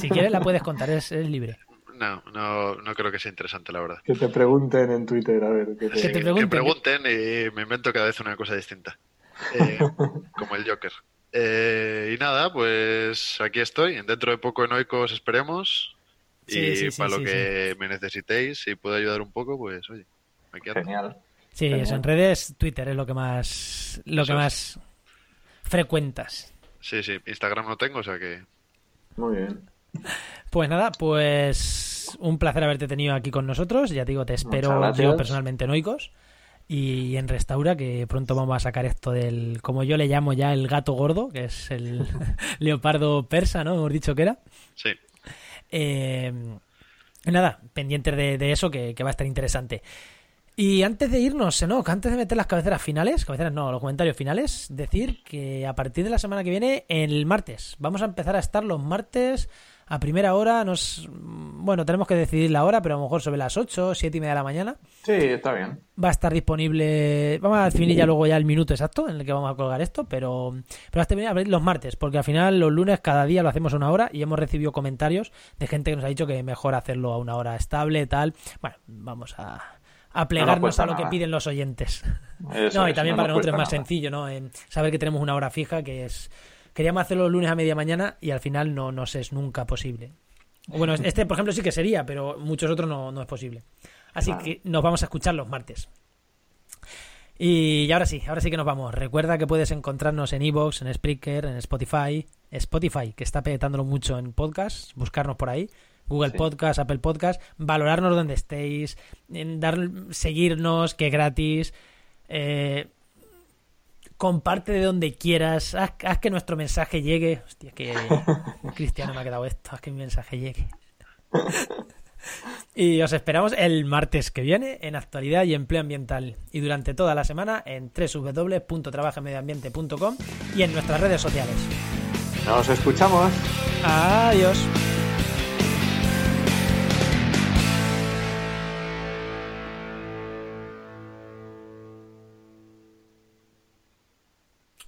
Si quieres la puedes contar, es, es libre. No, no, no creo que sea interesante, la verdad. Que te pregunten en Twitter, a ver. Que te- Que te Que pregunten y me invento cada vez una cosa distinta. Eh, como el Joker. Eh, y nada, pues aquí estoy. Dentro de poco en Oikos esperemos. Y Sí, sí, sí, para lo sí, que me necesitéis, si puedo ayudar un poco, pues oye, aquí ando. Genial. Sí, Genial. eso en redes, Twitter es lo que más, lo Eso que es. más frecuentas. Sí, sí, Instagram no tengo, o sea que Muy bien. Pues nada, pues un placer haberte tenido aquí con nosotros. Ya te digo, te espero yo personalmente en Oikos y en Restaura, que pronto vamos a sacar esto del, como yo le llamo ya, el gato gordo, que es el leopardo persa, ¿no? Hemos dicho que era. sí. Eh, nada, pendientes de, de eso, que, que va a estar interesante. Y antes de irnos, ¿no? antes de meter las cabeceras finales, cabeceras no, los comentarios finales, decir que a partir de la semana que viene, el martes, vamos a empezar a estar los martes a primera hora, nos, bueno, tenemos que decidir la hora, pero a lo mejor sobre las 8, 7 y media de la mañana, Sí, está bien. va a estar disponible. Vamos a definir ya luego ya el minuto exacto en el que vamos a colgar esto, pero, pero hasta los martes, porque al final los lunes cada día lo hacemos a una hora y hemos recibido comentarios de gente que nos ha dicho que mejor hacerlo a una hora estable, tal. Bueno, vamos a, a plegarnos a lo que piden los oyentes. Eso no, y también no para nos nosotros es más nada. sencillo, ¿no? En saber que tenemos una hora fija que es. Queríamos hacerlo los lunes a media mañana y al final no nos es nunca posible. Bueno, este, por ejemplo, sí que sería, pero muchos otros no, no es posible. Así Claro. que nos vamos a escuchar los martes. Y ahora sí, ahora sí que nos vamos. Recuerda que puedes encontrarnos en Evox, en Spreaker, en Spotify. Spotify, que está petándolo mucho en podcast, buscarnos por ahí. Google Sí. Podcast, Apple Podcast, valorarnos donde estéis, en dar, seguirnos, que gratis. Eh, comparte de donde quieras, haz, haz que nuestro mensaje llegue. Hostia, que cristiano me ha quedado esto, haz que mi mensaje llegue. Y os esperamos el martes que viene en actualidad y empleo ambiental y durante toda la semana en www.trabajamedioambiente.com y en nuestras redes sociales. Nos escuchamos. Adiós.